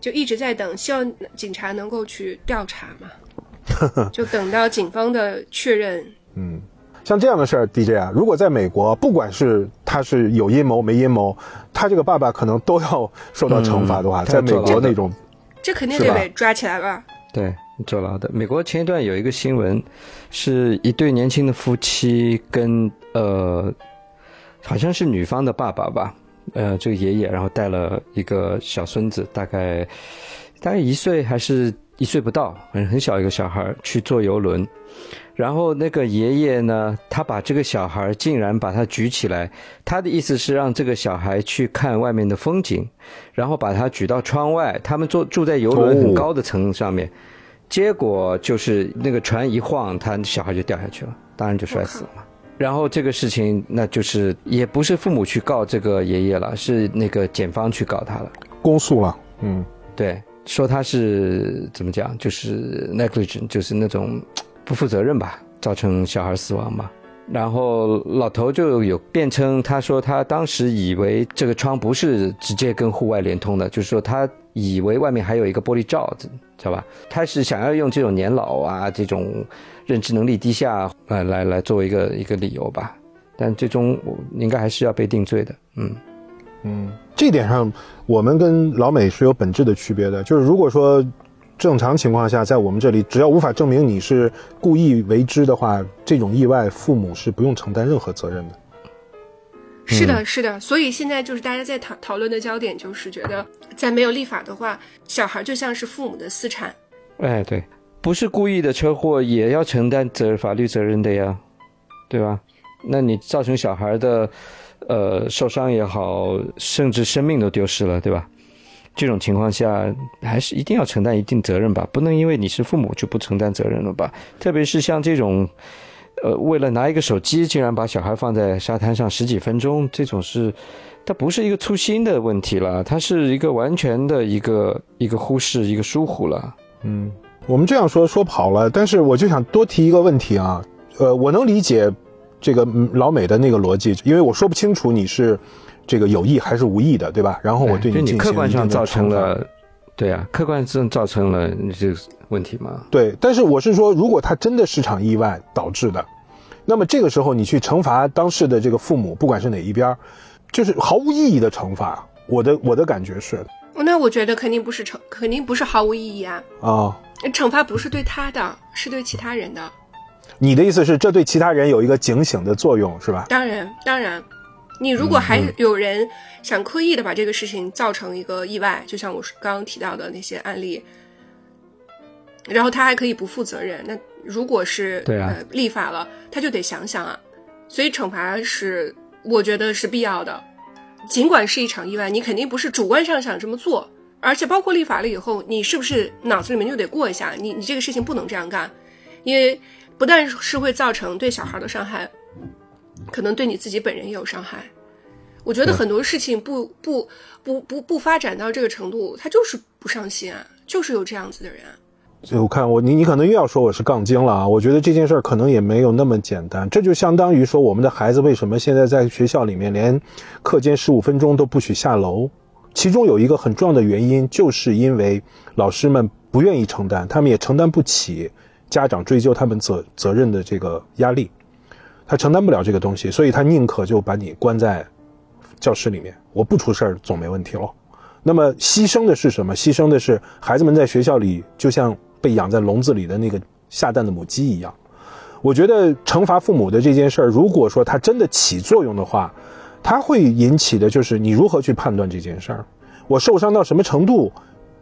就一直在等，希望警察能够去调查嘛，就等到警方的确认。嗯像这样的事儿，DJ 啊，如果在美国，不管是他是有阴谋没阴谋，他这个爸爸可能都要受到惩罚的话，嗯在美国那种，这肯定得被抓起来吧？对，坐牢的。美国前一段有一个新闻，是一对年轻的夫妻跟呃，好像是女方的爸爸吧，呃，这个爷爷，然后带了一个小孙子，大概大概一岁还是一岁不到，很很小一个小孩去坐游轮，然后那个爷爷呢，他把这个小孩竟然把他举起来，他的意思是让这个小孩去看外面的风景，然后把他举到窗外。他们坐住在游轮很高的层上面，结果就是那个船一晃，他小孩就掉下去了，当然就摔死了。然后这个事情，那就是也不是父母去告这个爷爷了，是那个检方去告他了，公诉了。嗯，对，说他是怎么讲，就是 negligent，就是那种不负责任吧，造成小孩死亡嘛。然后老头就有辩称，他说他当时以为这个窗不是直接跟户外连通的，就是说他以为外面还有一个玻璃罩子，知道吧？他是想要用这种年老啊这种。认知能力低下，来来来，作为一个一个理由吧，但最终我应该还是要被定罪的。嗯嗯，这点上我们跟老美是有本质的区别的。就是如果说正常情况下，在我们这里，只要无法证明你是故意为之的话，这种意外父母是不用承担任何责任的。是的，是的。所以现在就是大家在讨讨论的焦点，就是觉得在没有立法的话，小孩就像是父母的私产。哎，对。不是故意的车祸也要承担责法律责任的呀，对吧？那你造成小孩的，呃，受伤也好，甚至生命都丢失了，对吧？这种情况下，还是一定要承担一定责任吧，不能因为你是父母就不承担责任了吧？特别是像这种，呃，为了拿一个手机，竟然把小孩放在沙滩上十几分钟，这种是，它不是一个粗心的问题了，它是一个完全的一个一个忽视，一个疏忽了，嗯。我们这样说说跑了，但是我就想多提一个问题啊，呃，我能理解这个老美的那个逻辑，因为我说不清楚你是这个有意还是无意的，对吧？然后我对你进行客观上造成了，对啊，客观上造成了这个问题吗？对，但是我是说，如果他真的是场意外导致的，那么这个时候你去惩罚当事的这个父母，不管是哪一边，就是毫无意义的惩罚。我的我的感觉是，那我觉得肯定不是惩，肯定不是毫无意义啊啊。惩罚不是对他的，是对其他人的。你的意思是，这对其他人有一个警醒的作用，是吧？当然，当然。你如果还有人想刻意的把这个事情造成一个意外，就像我刚刚提到的那些案例，然后他还可以不负责任，那如果是对啊立法了，他就得想想啊。所以惩罚是，我觉得是必要的。尽管是一场意外，你肯定不是主观上想这么做。而且包括立法了以后，你是不是脑子里面就得过一下？你你这个事情不能这样干，因为不但是会造成对小孩的伤害，可能对你自己本人也有伤害。我觉得很多事情不不不不不发展到这个程度，他就是不上心啊，就是有这样子的人。所以我看我你你可能又要说我是杠精了啊！我觉得这件事儿可能也没有那么简单。这就相当于说，我们的孩子为什么现在在学校里面连课间十五分钟都不许下楼？其中有一个很重要的原因，就是因为老师们不愿意承担，他们也承担不起家长追究他们责责任的这个压力，他承担不了这个东西，所以他宁可就把你关在教室里面，我不出事儿总没问题了。那么牺牲的是什么？牺牲的是孩子们在学校里就像被养在笼子里的那个下蛋的母鸡一样。我觉得惩罚父母的这件事儿，如果说它真的起作用的话，它会引起的就是你如何去判断这件事儿，我受伤到什么程度，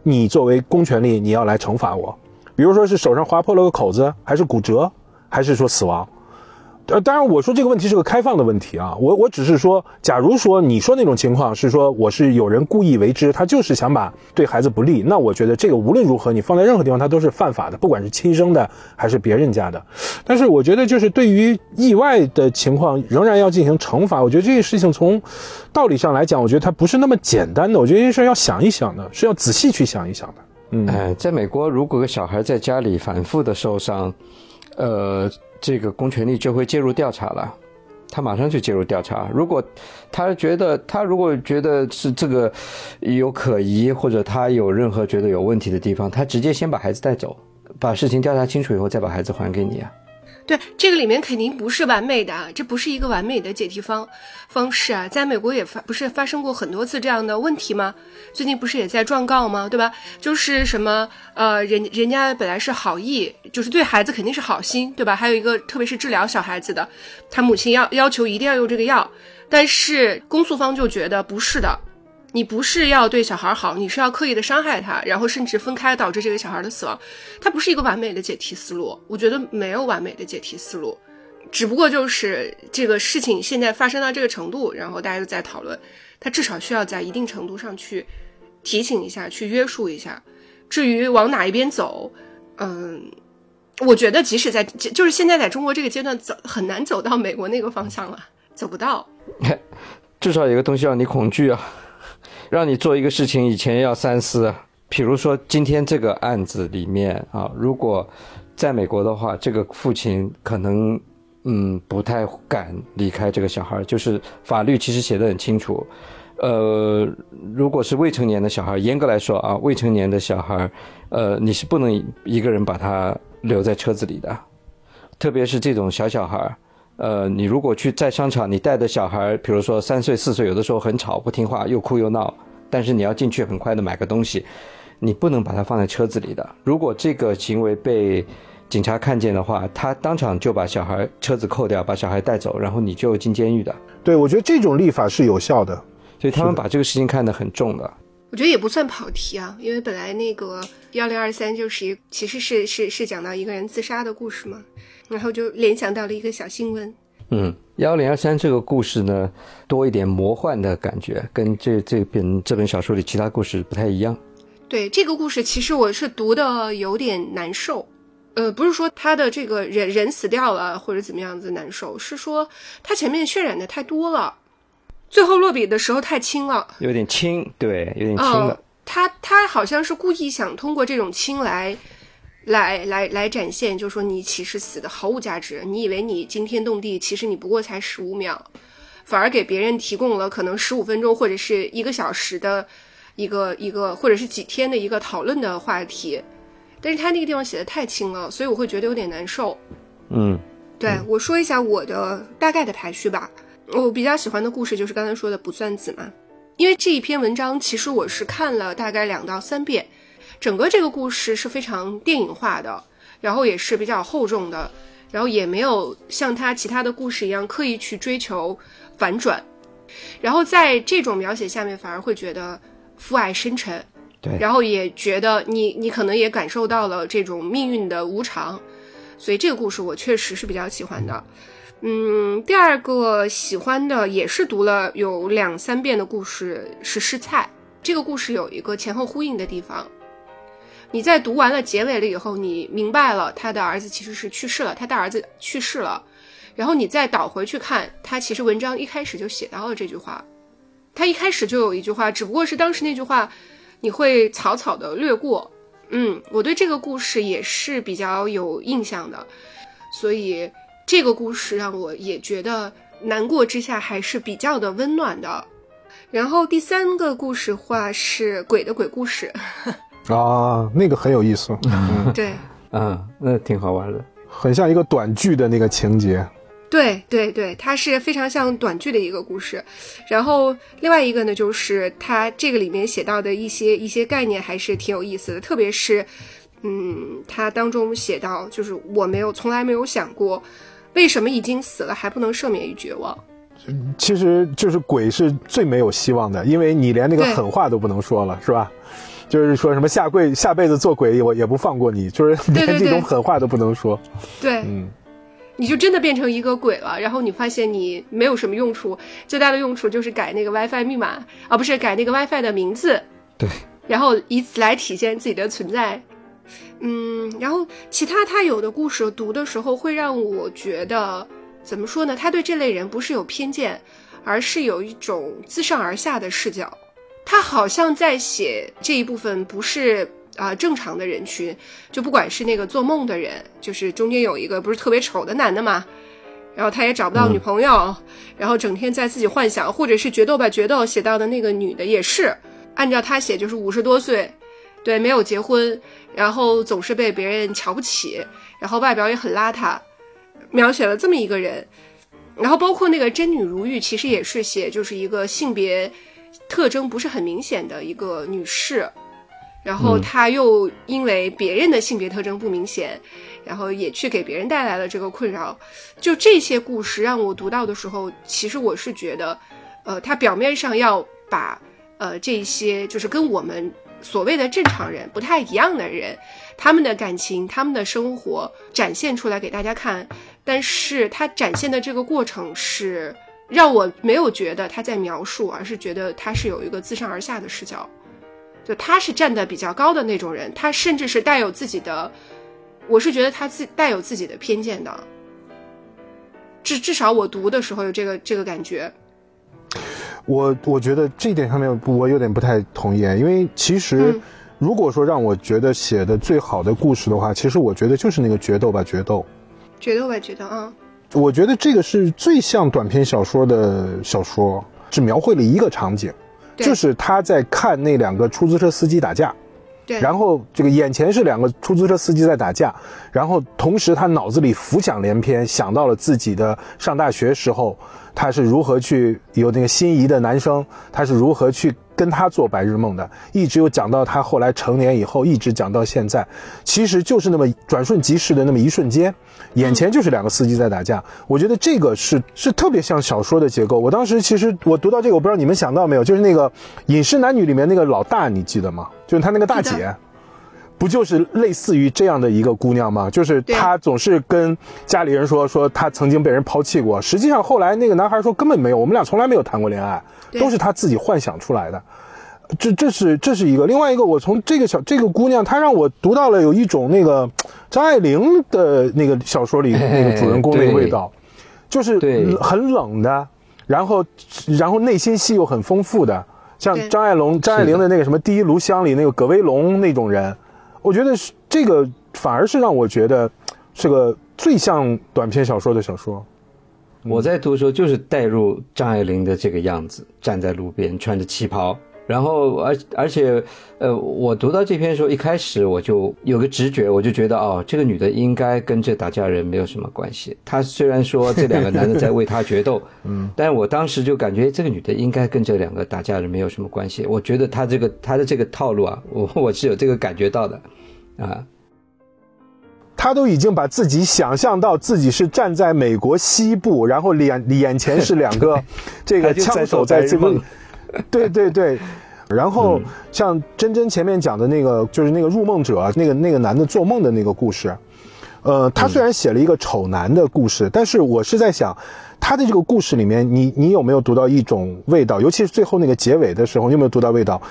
你作为公权力你要来惩罚我，比如说是手上划破了个口子，还是骨折，还是说死亡。呃，当然，我说这个问题是个开放的问题啊。我我只是说，假如说你说那种情况是说我是有人故意为之，他就是想把对孩子不利，那我觉得这个无论如何你放在任何地方，它都是犯法的，不管是亲生的还是别人家的。但是我觉得，就是对于意外的情况，仍然要进行惩罚。我觉得这个事情从道理上来讲，我觉得它不是那么简单的。我觉得这事要想一想的，是要仔细去想一想的。嗯，在美国，如果个小孩在家里反复的受伤，呃。这个公权力就会介入调查了，他马上就介入调查。如果他觉得他如果觉得是这个有可疑，或者他有任何觉得有问题的地方，他直接先把孩子带走，把事情调查清楚以后再把孩子还给你啊。对，这个里面肯定不是完美的啊，这不是一个完美的解题方方式啊。在美国也发不是发生过很多次这样的问题吗？最近不是也在状告吗？对吧？就是什么呃，人人家本来是好意，就是对孩子肯定是好心，对吧？还有一个特别是治疗小孩子的，他母亲要要求一定要用这个药，但是公诉方就觉得不是的，你不是要对小孩好，你是要刻意的伤害他，然后甚至分开导致这个小孩的死亡，它不是一个完美的解题思路。我觉得没有完美的解题思路，只不过就是这个事情现在发生到这个程度，然后大家就在讨论，他至少需要在一定程度上去提醒一下，去约束一下。至于往哪一边走，嗯，我觉得即使在就是现在在中国这个阶段走很难走到美国那个方向了，走不到。至少有个东西让你恐惧啊。让你做一个事情以前要三思，比如说今天这个案子里面啊，如果在美国的话，这个父亲可能嗯不太敢离开这个小孩，就是法律其实写的很清楚，呃，如果是未成年的小孩，严格来说啊，未成年的小孩，呃，你是不能一个人把他留在车子里的，特别是这种小小孩。呃，你如果去在商场，你带的小孩，比如说三岁四岁，有的时候很吵不听话，又哭又闹，但是你要进去很快的买个东西，你不能把它放在车子里的。如果这个行为被警察看见的话，他当场就把小孩车子扣掉，把小孩带走，然后你就进监狱的。对，我觉得这种立法是有效的，所以他们把这个事情看得很重的。我觉得也不算跑题啊，因为本来那个幺零二三就是一，其实是是是讲到一个人自杀的故事嘛。然后就联想到了一个小新闻。嗯，幺零二三这个故事呢，多一点魔幻的感觉，跟这这本这本小说里其他故事不太一样。对这个故事，其实我是读的有点难受。呃，不是说他的这个人人死掉了或者怎么样子难受，是说他前面渲染的太多了，最后落笔的时候太轻了，有点轻，对，有点轻了。他他好像是故意想通过这种轻来。来来来，展现，就说你其实死的毫无价值。你以为你惊天动地，其实你不过才十五秒，反而给别人提供了可能十五分钟或者是一个小时的一个一个，或者是几天的一个讨论的话题。但是他那个地方写的太轻了，所以我会觉得有点难受。嗯，对我说一下我的大概的排序吧。我比较喜欢的故事就是刚才说的不算子嘛，因为这一篇文章其实我是看了大概两到三遍。整个这个故事是非常电影化的，然后也是比较厚重的，然后也没有像他其他的故事一样刻意去追求反转，然后在这种描写下面反而会觉得父爱深沉，对，然后也觉得你你可能也感受到了这种命运的无常，所以这个故事我确实是比较喜欢的。嗯，第二个喜欢的也是读了有两三遍的故事是《试菜》，这个故事有一个前后呼应的地方。你在读完了结尾了以后，你明白了他的儿子其实是去世了，他的儿子去世了，然后你再倒回去看，他其实文章一开始就写到了这句话，他一开始就有一句话，只不过是当时那句话你会草草的略过。嗯，我对这个故事也是比较有印象的，所以这个故事让我也觉得难过之下还是比较的温暖的。然后第三个故事话是鬼的鬼故事。啊，那个很有意思，对，嗯，那挺好玩的，很像一个短剧的那个情节。对对对，它是非常像短剧的一个故事。然后另外一个呢，就是它这个里面写到的一些一些概念还是挺有意思的，特别是，嗯，它当中写到，就是我没有从来没有想过，为什么已经死了还不能赦免于绝望。其实就是鬼是最没有希望的，因为你连那个狠话都不能说了，是吧？就是说什么下跪下辈子做鬼，我也不放过你，就是连这种狠话都不能说。对，嗯，你就真的变成一个鬼了，然后你发现你没有什么用处，最大的用处就是改那个 WiFi 密码，啊不是改那个 WiFi 的名字。对，然后以此来体现自己的存在。嗯，然后其他他有的故事读的时候会让我觉得，怎么说呢？他对这类人不是有偏见，而是有一种自上而下的视角。他好像在写这一部分不是啊正常的人群，就不管是那个做梦的人，就是中间有一个不是特别丑的男的嘛，然后他也找不到女朋友，然后整天在自己幻想，或者是决斗吧决斗写到的那个女的也是按照他写就是五十多岁，对，没有结婚，然后总是被别人瞧不起，然后外表也很邋遢，描写了这么一个人，然后包括那个真女如玉，其实也是写就是一个性别。特征不是很明显的一个女士，然后她又因为别人的性别特征不明显，然后也去给别人带来了这个困扰。就这些故事让我读到的时候，其实我是觉得，呃，她表面上要把呃这些就是跟我们所谓的正常人不太一样的人，他们的感情、他们的生活展现出来给大家看。但是他展现的这个过程是让我没有觉得他在描述，而是觉得他是有一个自上而下的视角，就他是站得比较高的那种人，他甚至是带有自己的，我是觉得他自带有自己的偏见的。至至少我读的时候有这个这个感觉。我我觉得这一点上面我有点不太同意，因为其实如果说让我觉得写的最好的故事的话，其实我觉得就是那个决斗吧，决斗。决斗吧，决斗啊！我觉得这个是最像短篇小说的小说，只描绘了一个场景，就是他在看那两个出租车司机打架。对。然后这个眼前是两个出租车司机在打架，然后同时他脑子里浮想联翩，想到了自己的上大学时候。他是如何去有那个心仪的男生？他是如何去跟他做白日梦的？一直有讲到他后来成年以后，一直讲到现在，其实就是那么转瞬即逝的那么一瞬间，眼前就是两个司机在打架。我觉得这个是是特别像小说的结构。我当时其实我读到这个，我不知道你们想到没有，就是那个《饮食男女》里面那个老大，你记得吗？就是他那个大姐。不就是类似于这样的一个姑娘吗？就是她总是跟家里人说说她曾经被人抛弃过，实际上后来那个男孩说根本没有，我们俩从来没有谈过恋爱，都是她自己幻想出来的。这这是这是一个，另外一个我从这个小这个姑娘，她让我读到了有一种那个张爱玲的那个小说里那个主人公那个味道，就是很冷的，然后然后内心戏又很丰富的，像张爱玲张爱玲的那个什么《第一炉香》里那个葛威龙那种人。我觉得是这个，反而是让我觉得是个最像短篇小说的小说。我在读的时候就是带入张爱玲的这个样子，站在路边穿着旗袍。然后，而而且，呃，我读到这篇的时候，一开始我就有个直觉，我就觉得，哦，这个女的应该跟这打架人没有什么关系。她虽然说这两个男的在为她决斗，嗯，但是我当时就感觉这个女的应该跟这两个打架人没有什么关系。我觉得她这个她的这个套路啊，我我是有这个感觉到的，啊，她都已经把自己想象到自己是站在美国西部，然后眼眼前是两个 这个枪手在这个。对对对，然后像真真前面讲的那个，就是那个入梦者，那个那个男的做梦的那个故事，呃，他虽然写了一个丑男的故事，但是我是在想，他的这个故事里面，你你有没有读到一种味道？尤其是最后那个结尾的时候，你有没有读到味道？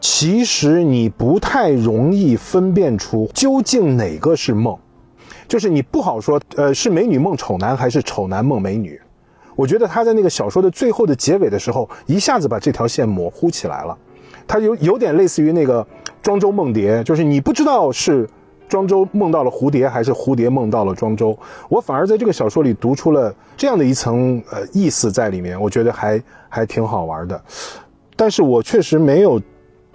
其实你不太容易分辨出究竟哪个是梦，就是你不好说，呃，是美女梦丑男还是丑男梦美女。我觉得他在那个小说的最后的结尾的时候，一下子把这条线模糊起来了，他有有点类似于那个庄周梦蝶，就是你不知道是庄周梦到了蝴蝶，还是蝴蝶梦到了庄周。我反而在这个小说里读出了这样的一层呃意思在里面，我觉得还还挺好玩的。但是我确实没有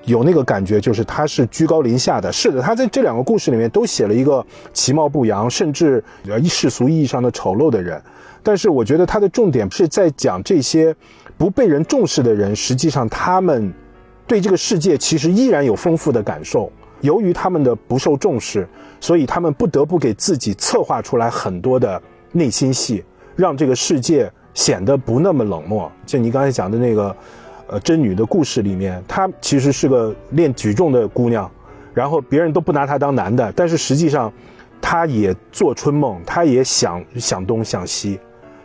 有那个感觉，就是他是居高临下的。是的，他在这两个故事里面都写了一个其貌不扬，甚至呃世俗意义上的丑陋的人。但是我觉得他的重点是在讲这些不被人重视的人，实际上他们对这个世界其实依然有丰富的感受。由于他们的不受重视，所以他们不得不给自己策划出来很多的内心戏，让这个世界显得不那么冷漠。就你刚才讲的那个，呃，真女的故事里面，她其实是个练举重的姑娘，然后别人都不拿她当男的，但是实际上，她也做春梦，她也想想东想西。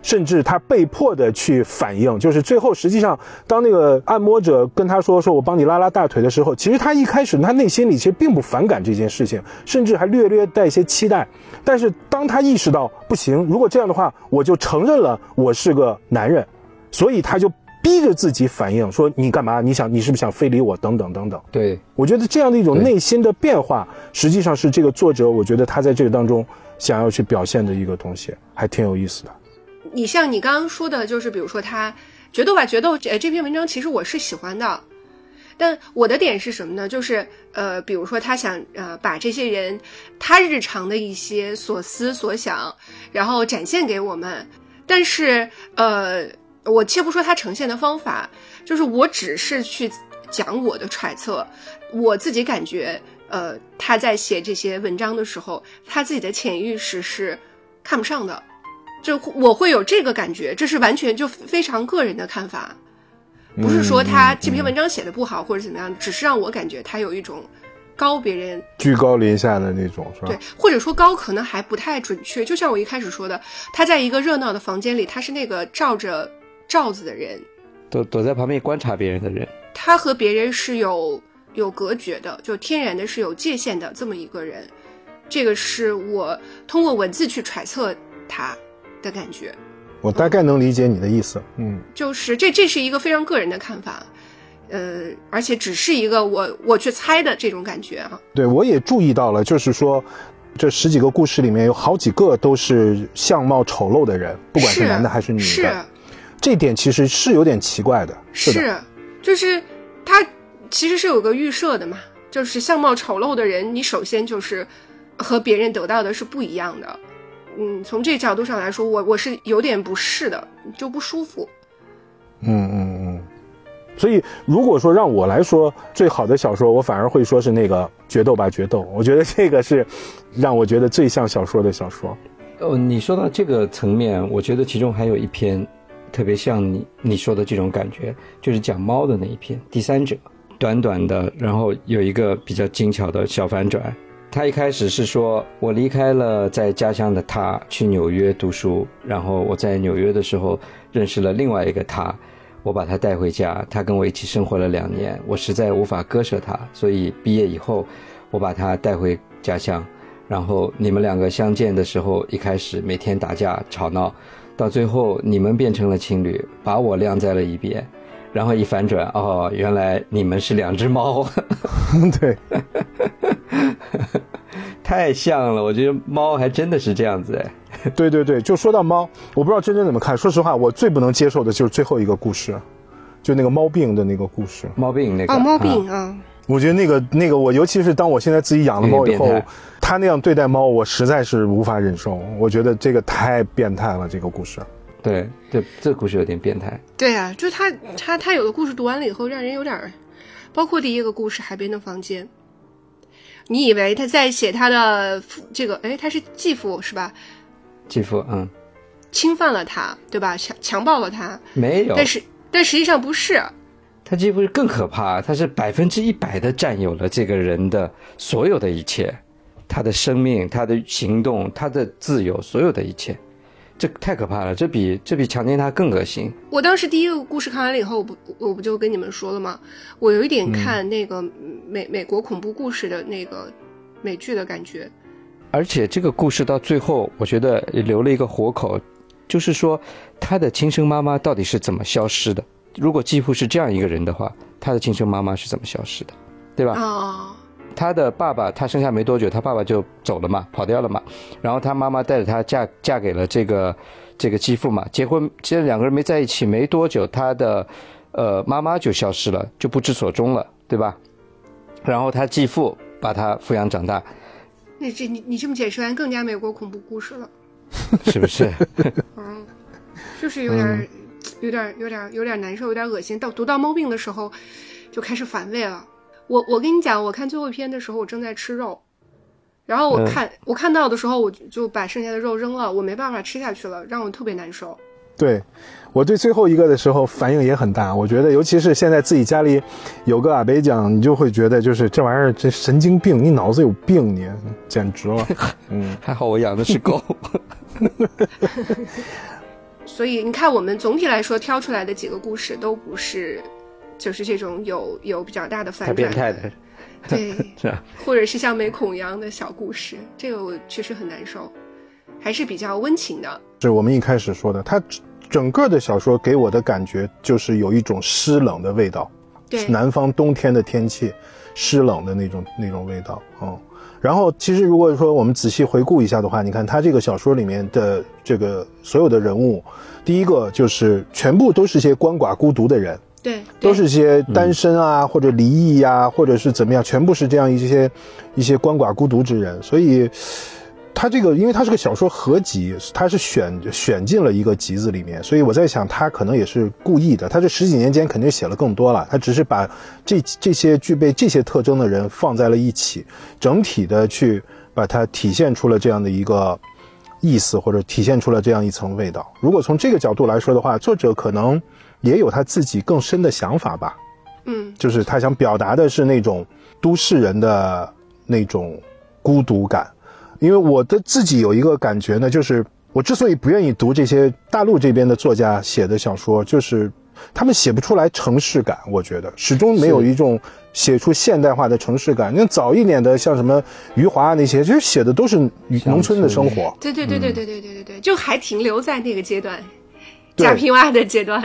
甚至他被迫的去反应，就是最后实际上，当那个按摩者跟他说说我帮你拉拉大腿的时候，其实他一开始他内心里其实并不反感这件事情，甚至还略略带一些期待。但是当他意识到不行，如果这样的话，我就承认了我是个男人，所以他就逼着自己反应说你干嘛？你想你是不是想非礼我？等等等等。对我觉得这样的一种内心的变化，实际上是这个作者我觉得他在这个当中想要去表现的一个东西，还挺有意思的。你像你刚刚说的，就是比如说他决斗吧决斗，呃，这篇文章其实我是喜欢的，但我的点是什么呢？就是呃，比如说他想呃把这些人他日常的一些所思所想，然后展现给我们，但是呃，我切不说他呈现的方法，就是我只是去讲我的揣测，我自己感觉，呃，他在写这些文章的时候，他自己的潜意识是看不上的。就我会有这个感觉，这是完全就非常个人的看法，不是说他这篇文章写的不好或者怎么样，只是让我感觉他有一种高别人居高临下的那种，是吧？对，或者说高可能还不太准确。就像我一开始说的，他在一个热闹的房间里，他是那个罩着罩子的人，躲躲在旁边观察别人的人，他和别人是有有隔绝的，就天然的是有界限的这么一个人。这个是我通过文字去揣测他的感觉。我大概能理解你的意思，嗯，就是这这是一个非常个人的看法，呃，而且只是一个我我去猜的这种感觉啊。对，我也注意到了，就是说，这十几个故事里面有好几个都是相貌丑陋的人，不管是男的还是女的，是，这点其实是有点奇怪的，是是，就是他其实是有个预设的嘛，就是相貌丑陋的人，你首先就是和别人得到的是不一样的。嗯，从这角度上来说，我我是有点不适的，就不舒服。嗯嗯嗯。所以，如果说让我来说最好的小说，我反而会说是那个《决斗吧决斗》。我觉得这个是让我觉得最像小说的小说。哦，你说到这个层面，我觉得其中还有一篇特别像你你说的这种感觉，就是讲猫的那一篇《第三者》，短短的，然后有一个比较精巧的小反转。他一开始是说，我离开了在家乡的他，去纽约读书。然后我在纽约的时候认识了另外一个他，我把他带回家，他跟我一起生活了两年。我实在无法割舍他，所以毕业以后，我把他带回家乡。然后你们两个相见的时候，一开始每天打架吵闹，到最后你们变成了情侣，把我晾在了一边。然后一反转，哦，原来你们是两只猫。对。太像了，我觉得猫还真的是这样子哎。对对对，就说到猫，我不知道真真怎么看。说实话，我最不能接受的就是最后一个故事，就那个猫病的那个故事。猫病那个哦，猫病啊。我觉得那个那个，我尤其是当我现在自己养了猫以后，他那样对待猫，我实在是无法忍受。我觉得这个太变态了，这个故事。对，这这故事有点变态。对啊，就他他他有的故事读完了以后，让人有点，包括第一个故事《海边的房间》。你以为他在写他的父这个？哎，他是继父是吧？继父，嗯，侵犯了他，对吧？强强暴了他？没有。但是，但实际上不是。他继父是更可怕，他是百分之一百的占有了这个人的所有的一切，他的生命、他的行动、他的自由，所有的一切。这太可怕了，这比这比强奸他更恶心。我当时第一个故事看完了以后，我不我不就跟你们说了吗？我有一点看那个美美国恐怖故事的那个美剧的感觉。而且这个故事到最后，我觉得留了一个活口，就是说他的亲生妈妈到底是怎么消失的？如果继父是这样一个人的话，他的亲生妈妈是怎么消失的？对吧？啊。他的爸爸，他生下没多久，他爸爸就走了嘛，跑掉了嘛。然后他妈妈带着他嫁嫁给了这个这个继父嘛。结婚，其实两个人没在一起没多久，他的呃妈妈就消失了，就不知所踪了，对吧？然后他继父把他抚养长大。那这你你这么解释完，更加美国恐怖故事了，是不是？嗯，就是有点有点有点有点难受，有点恶心。到读到猫病的时候，就开始反胃了。我我跟你讲，我看最后一篇的时候，我正在吃肉，然后我看我看到的时候，我就把剩下的肉扔了，我没办法吃下去了，让我特别难受。对，我对最后一个的时候反应也很大，我觉得尤其是现在自己家里有个阿北讲，你就会觉得就是这玩意儿这神经病，你脑子有病，你简直了。嗯，还好我养的是狗。所以你看，我们总体来说挑出来的几个故事都不是。就是这种有有比较大的反转，变态的，对，是吧？或者是像美恐一样的小故事，这个我确实很难受，还是比较温情的。是我们一开始说的，它整个的小说给我的感觉就是有一种湿冷的味道，对，南方冬天的天气，湿冷的那种那种味道，嗯。然后其实如果说我们仔细回顾一下的话，你看他这个小说里面的这个所有的人物，第一个就是全部都是些鳏寡孤独的人。对，都是些单身啊，或者离异呀，或者是怎么样，全部是这样一些一些鳏寡孤独之人。所以，他这个，因为他是个小说合集，他是选选进了一个集子里面，所以我在想，他可能也是故意的。他这十几年间肯定写了更多了，他只是把这这些具备这些特征的人放在了一起，整体的去把它体现出了这样的一个意思，或者体现出了这样一层味道。如果从这个角度来说的话，作者可能。也有他自己更深的想法吧。嗯就是他想表达的是那种都市人的那种孤独感。因为我的自己有一个感觉呢，就是我之所以不愿意读这些大陆这边的作家写的小说，就是他们写不出来城市感，我觉得始终没有一种写出现代化的城市感。那早一点的像什么余华啊那些，其实写的都是农村的生活。对对对对对对对对对，就还停留在那个阶段，对贾平凹的阶段。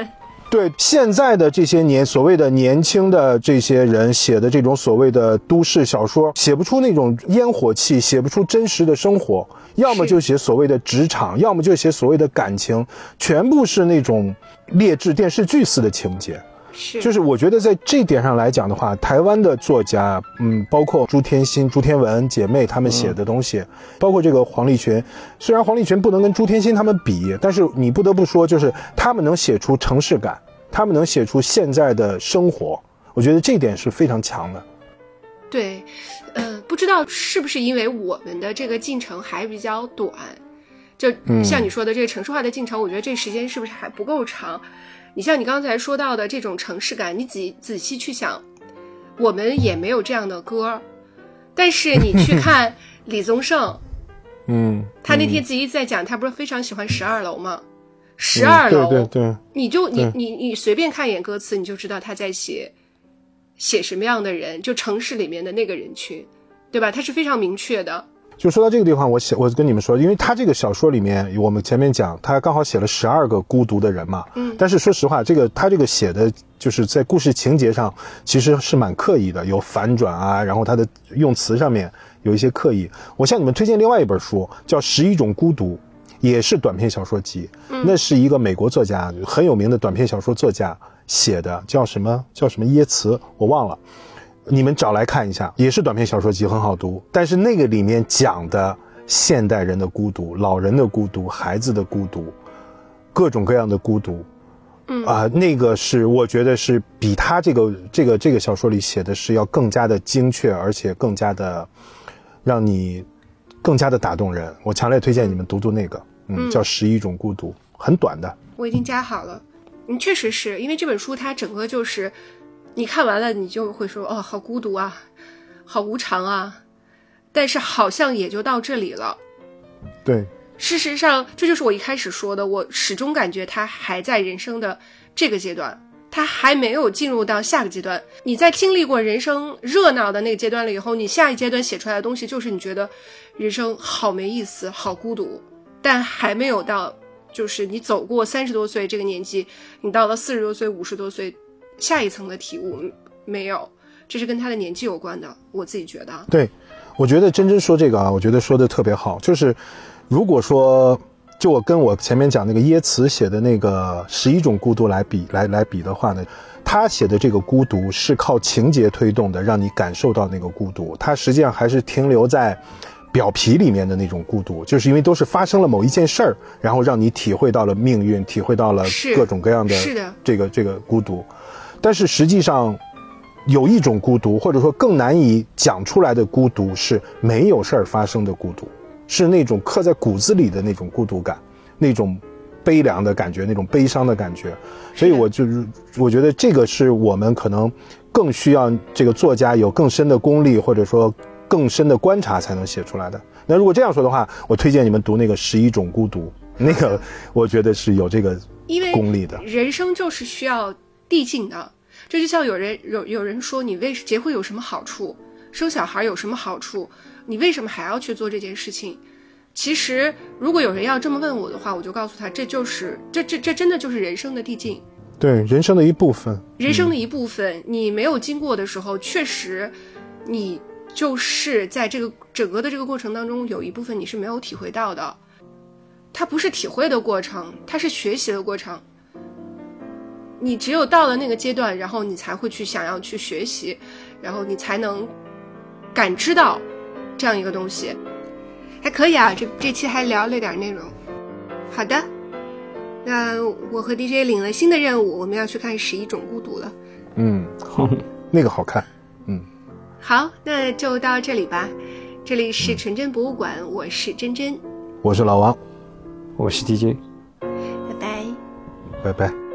对现在的这些年所谓的年轻的这些人写的这种所谓的都市小说，写不出那种烟火气，写不出真实的生活，要么就写所谓的职场，要么就写所谓的感情，全部是那种劣质电视剧似的情节。是，就是我觉得在这点上来讲的话，台湾的作家，嗯，包括朱天心、朱天文姐妹他们写的东西，包括这个黄立群，虽然黄立群不能跟朱天心他们比，但是你不得不说，就是他们能写出城市感，他们能写出现在的生活，我觉得这点是非常强的。对，呃，不知道是不是因为我们的这个进程还比较短，就像你说的这个城市化的进程，我觉得这时间是不是还不够长？你像你刚才说到的这种城市感，你仔仔细去想，我们也没有这样的歌，但是你去 看李宗盛，嗯，他那天自己在讲，他不是非常喜欢十二楼吗？十二楼，嗯对对对，你就你你你随便看一眼歌词，你就知道他在写写什么样的人，就城市里面的那个人群，对吧？他是非常明确的。就说到这个地方，我写我跟你们说，因为他这个小说里面，我们前面讲，他刚好写了十二个孤独的人嘛。嗯但是说实话，这个他这个写的，就是在故事情节上其实是蛮刻意的，有反转啊，然后他的用词上面有一些刻意。我向你们推荐另外一本书，叫《十一种孤独》，也是短篇小说集。那是一个美国作家，很有名的短篇小说作家写的，叫什么叫什么耶茨，我忘了。你们找来看一下，也是短篇小说集，很好读。但是那个里面讲的现代人的孤独、老人的孤独、孩子的孤独，各种各样的孤独，嗯啊、那个是我觉得是比他这个这个这个小说里写的是要更加的精确，而且更加的让你更加的打动人。我强烈推荐你们读读那个，嗯，嗯叫《十一种孤独》，很短的。我已经加好了。嗯，确实是因为这本书它整个就是，你看完了你就会说哦，好孤独啊，好无常啊，但是好像也就到这里了。对，事实上，这就是我一开始说的，我始终感觉他还在人生的这个阶段，他还没有进入到下个阶段。你在经历过人生热闹的那个阶段了以后，你下一阶段写出来的东西就是你觉得人生好没意思，好孤独，但还没有到，就是你走过三十多岁这个年纪，你到了四十多岁、五十多岁，下一层的体悟嗯没有，这是跟他的年纪有关的，我自己觉得。对，我觉得真真说这个啊，我觉得说的特别好。就是如果说，就我跟我前面讲那个耶茨写的那个十一种孤独来比来来比的话呢，他写的这个孤独是靠情节推动的，让你感受到那个孤独。他实际上还是停留在。表皮里面的那种孤独，就是因为都是发生了某一件事儿，然后让你体会到了命运，体会到了各种各样的这个这个孤独。但是实际上，有一种孤独，或者说更难以讲出来的孤独，是没有事儿发生的孤独，是那种刻在骨子里的那种孤独感，那种悲凉的感觉，那种悲伤的感觉。所以我就是我觉得这个是我们可能更需要这个作家有更深的功力，或者说更深的观察才能写出来的。那如果这样说的话，我推荐你们读那个《十一种孤独》，那个我觉得是有这个功力的。人生就是需要递进的。这就像有人有有人说，你为结婚有什么好处？生小孩有什么好处？你为什么还要去做这件事情？其实，如果有人要这么问我的话，我就告诉他，这就是这这这真的就是人生的递进，对人生的一部分。人生的一部分。你没有经过的时候，确实，你就是在这个整个的这个过程当中，有一部分你是没有体会到的。它不是体会的过程，它是学习的过程。你只有到了那个阶段，然后你才会去想要去学习，然后你才能感知到这样一个东西，还可以啊。这这期还聊了点内容。好的，那我和 DJ 领了新的任务，我们要去看《十一种孤独》了。嗯，好，那个好看。嗯好，那就到这里吧。这里是纯真博物馆，我是真真，我是老王，我是 DJ。拜拜。拜拜。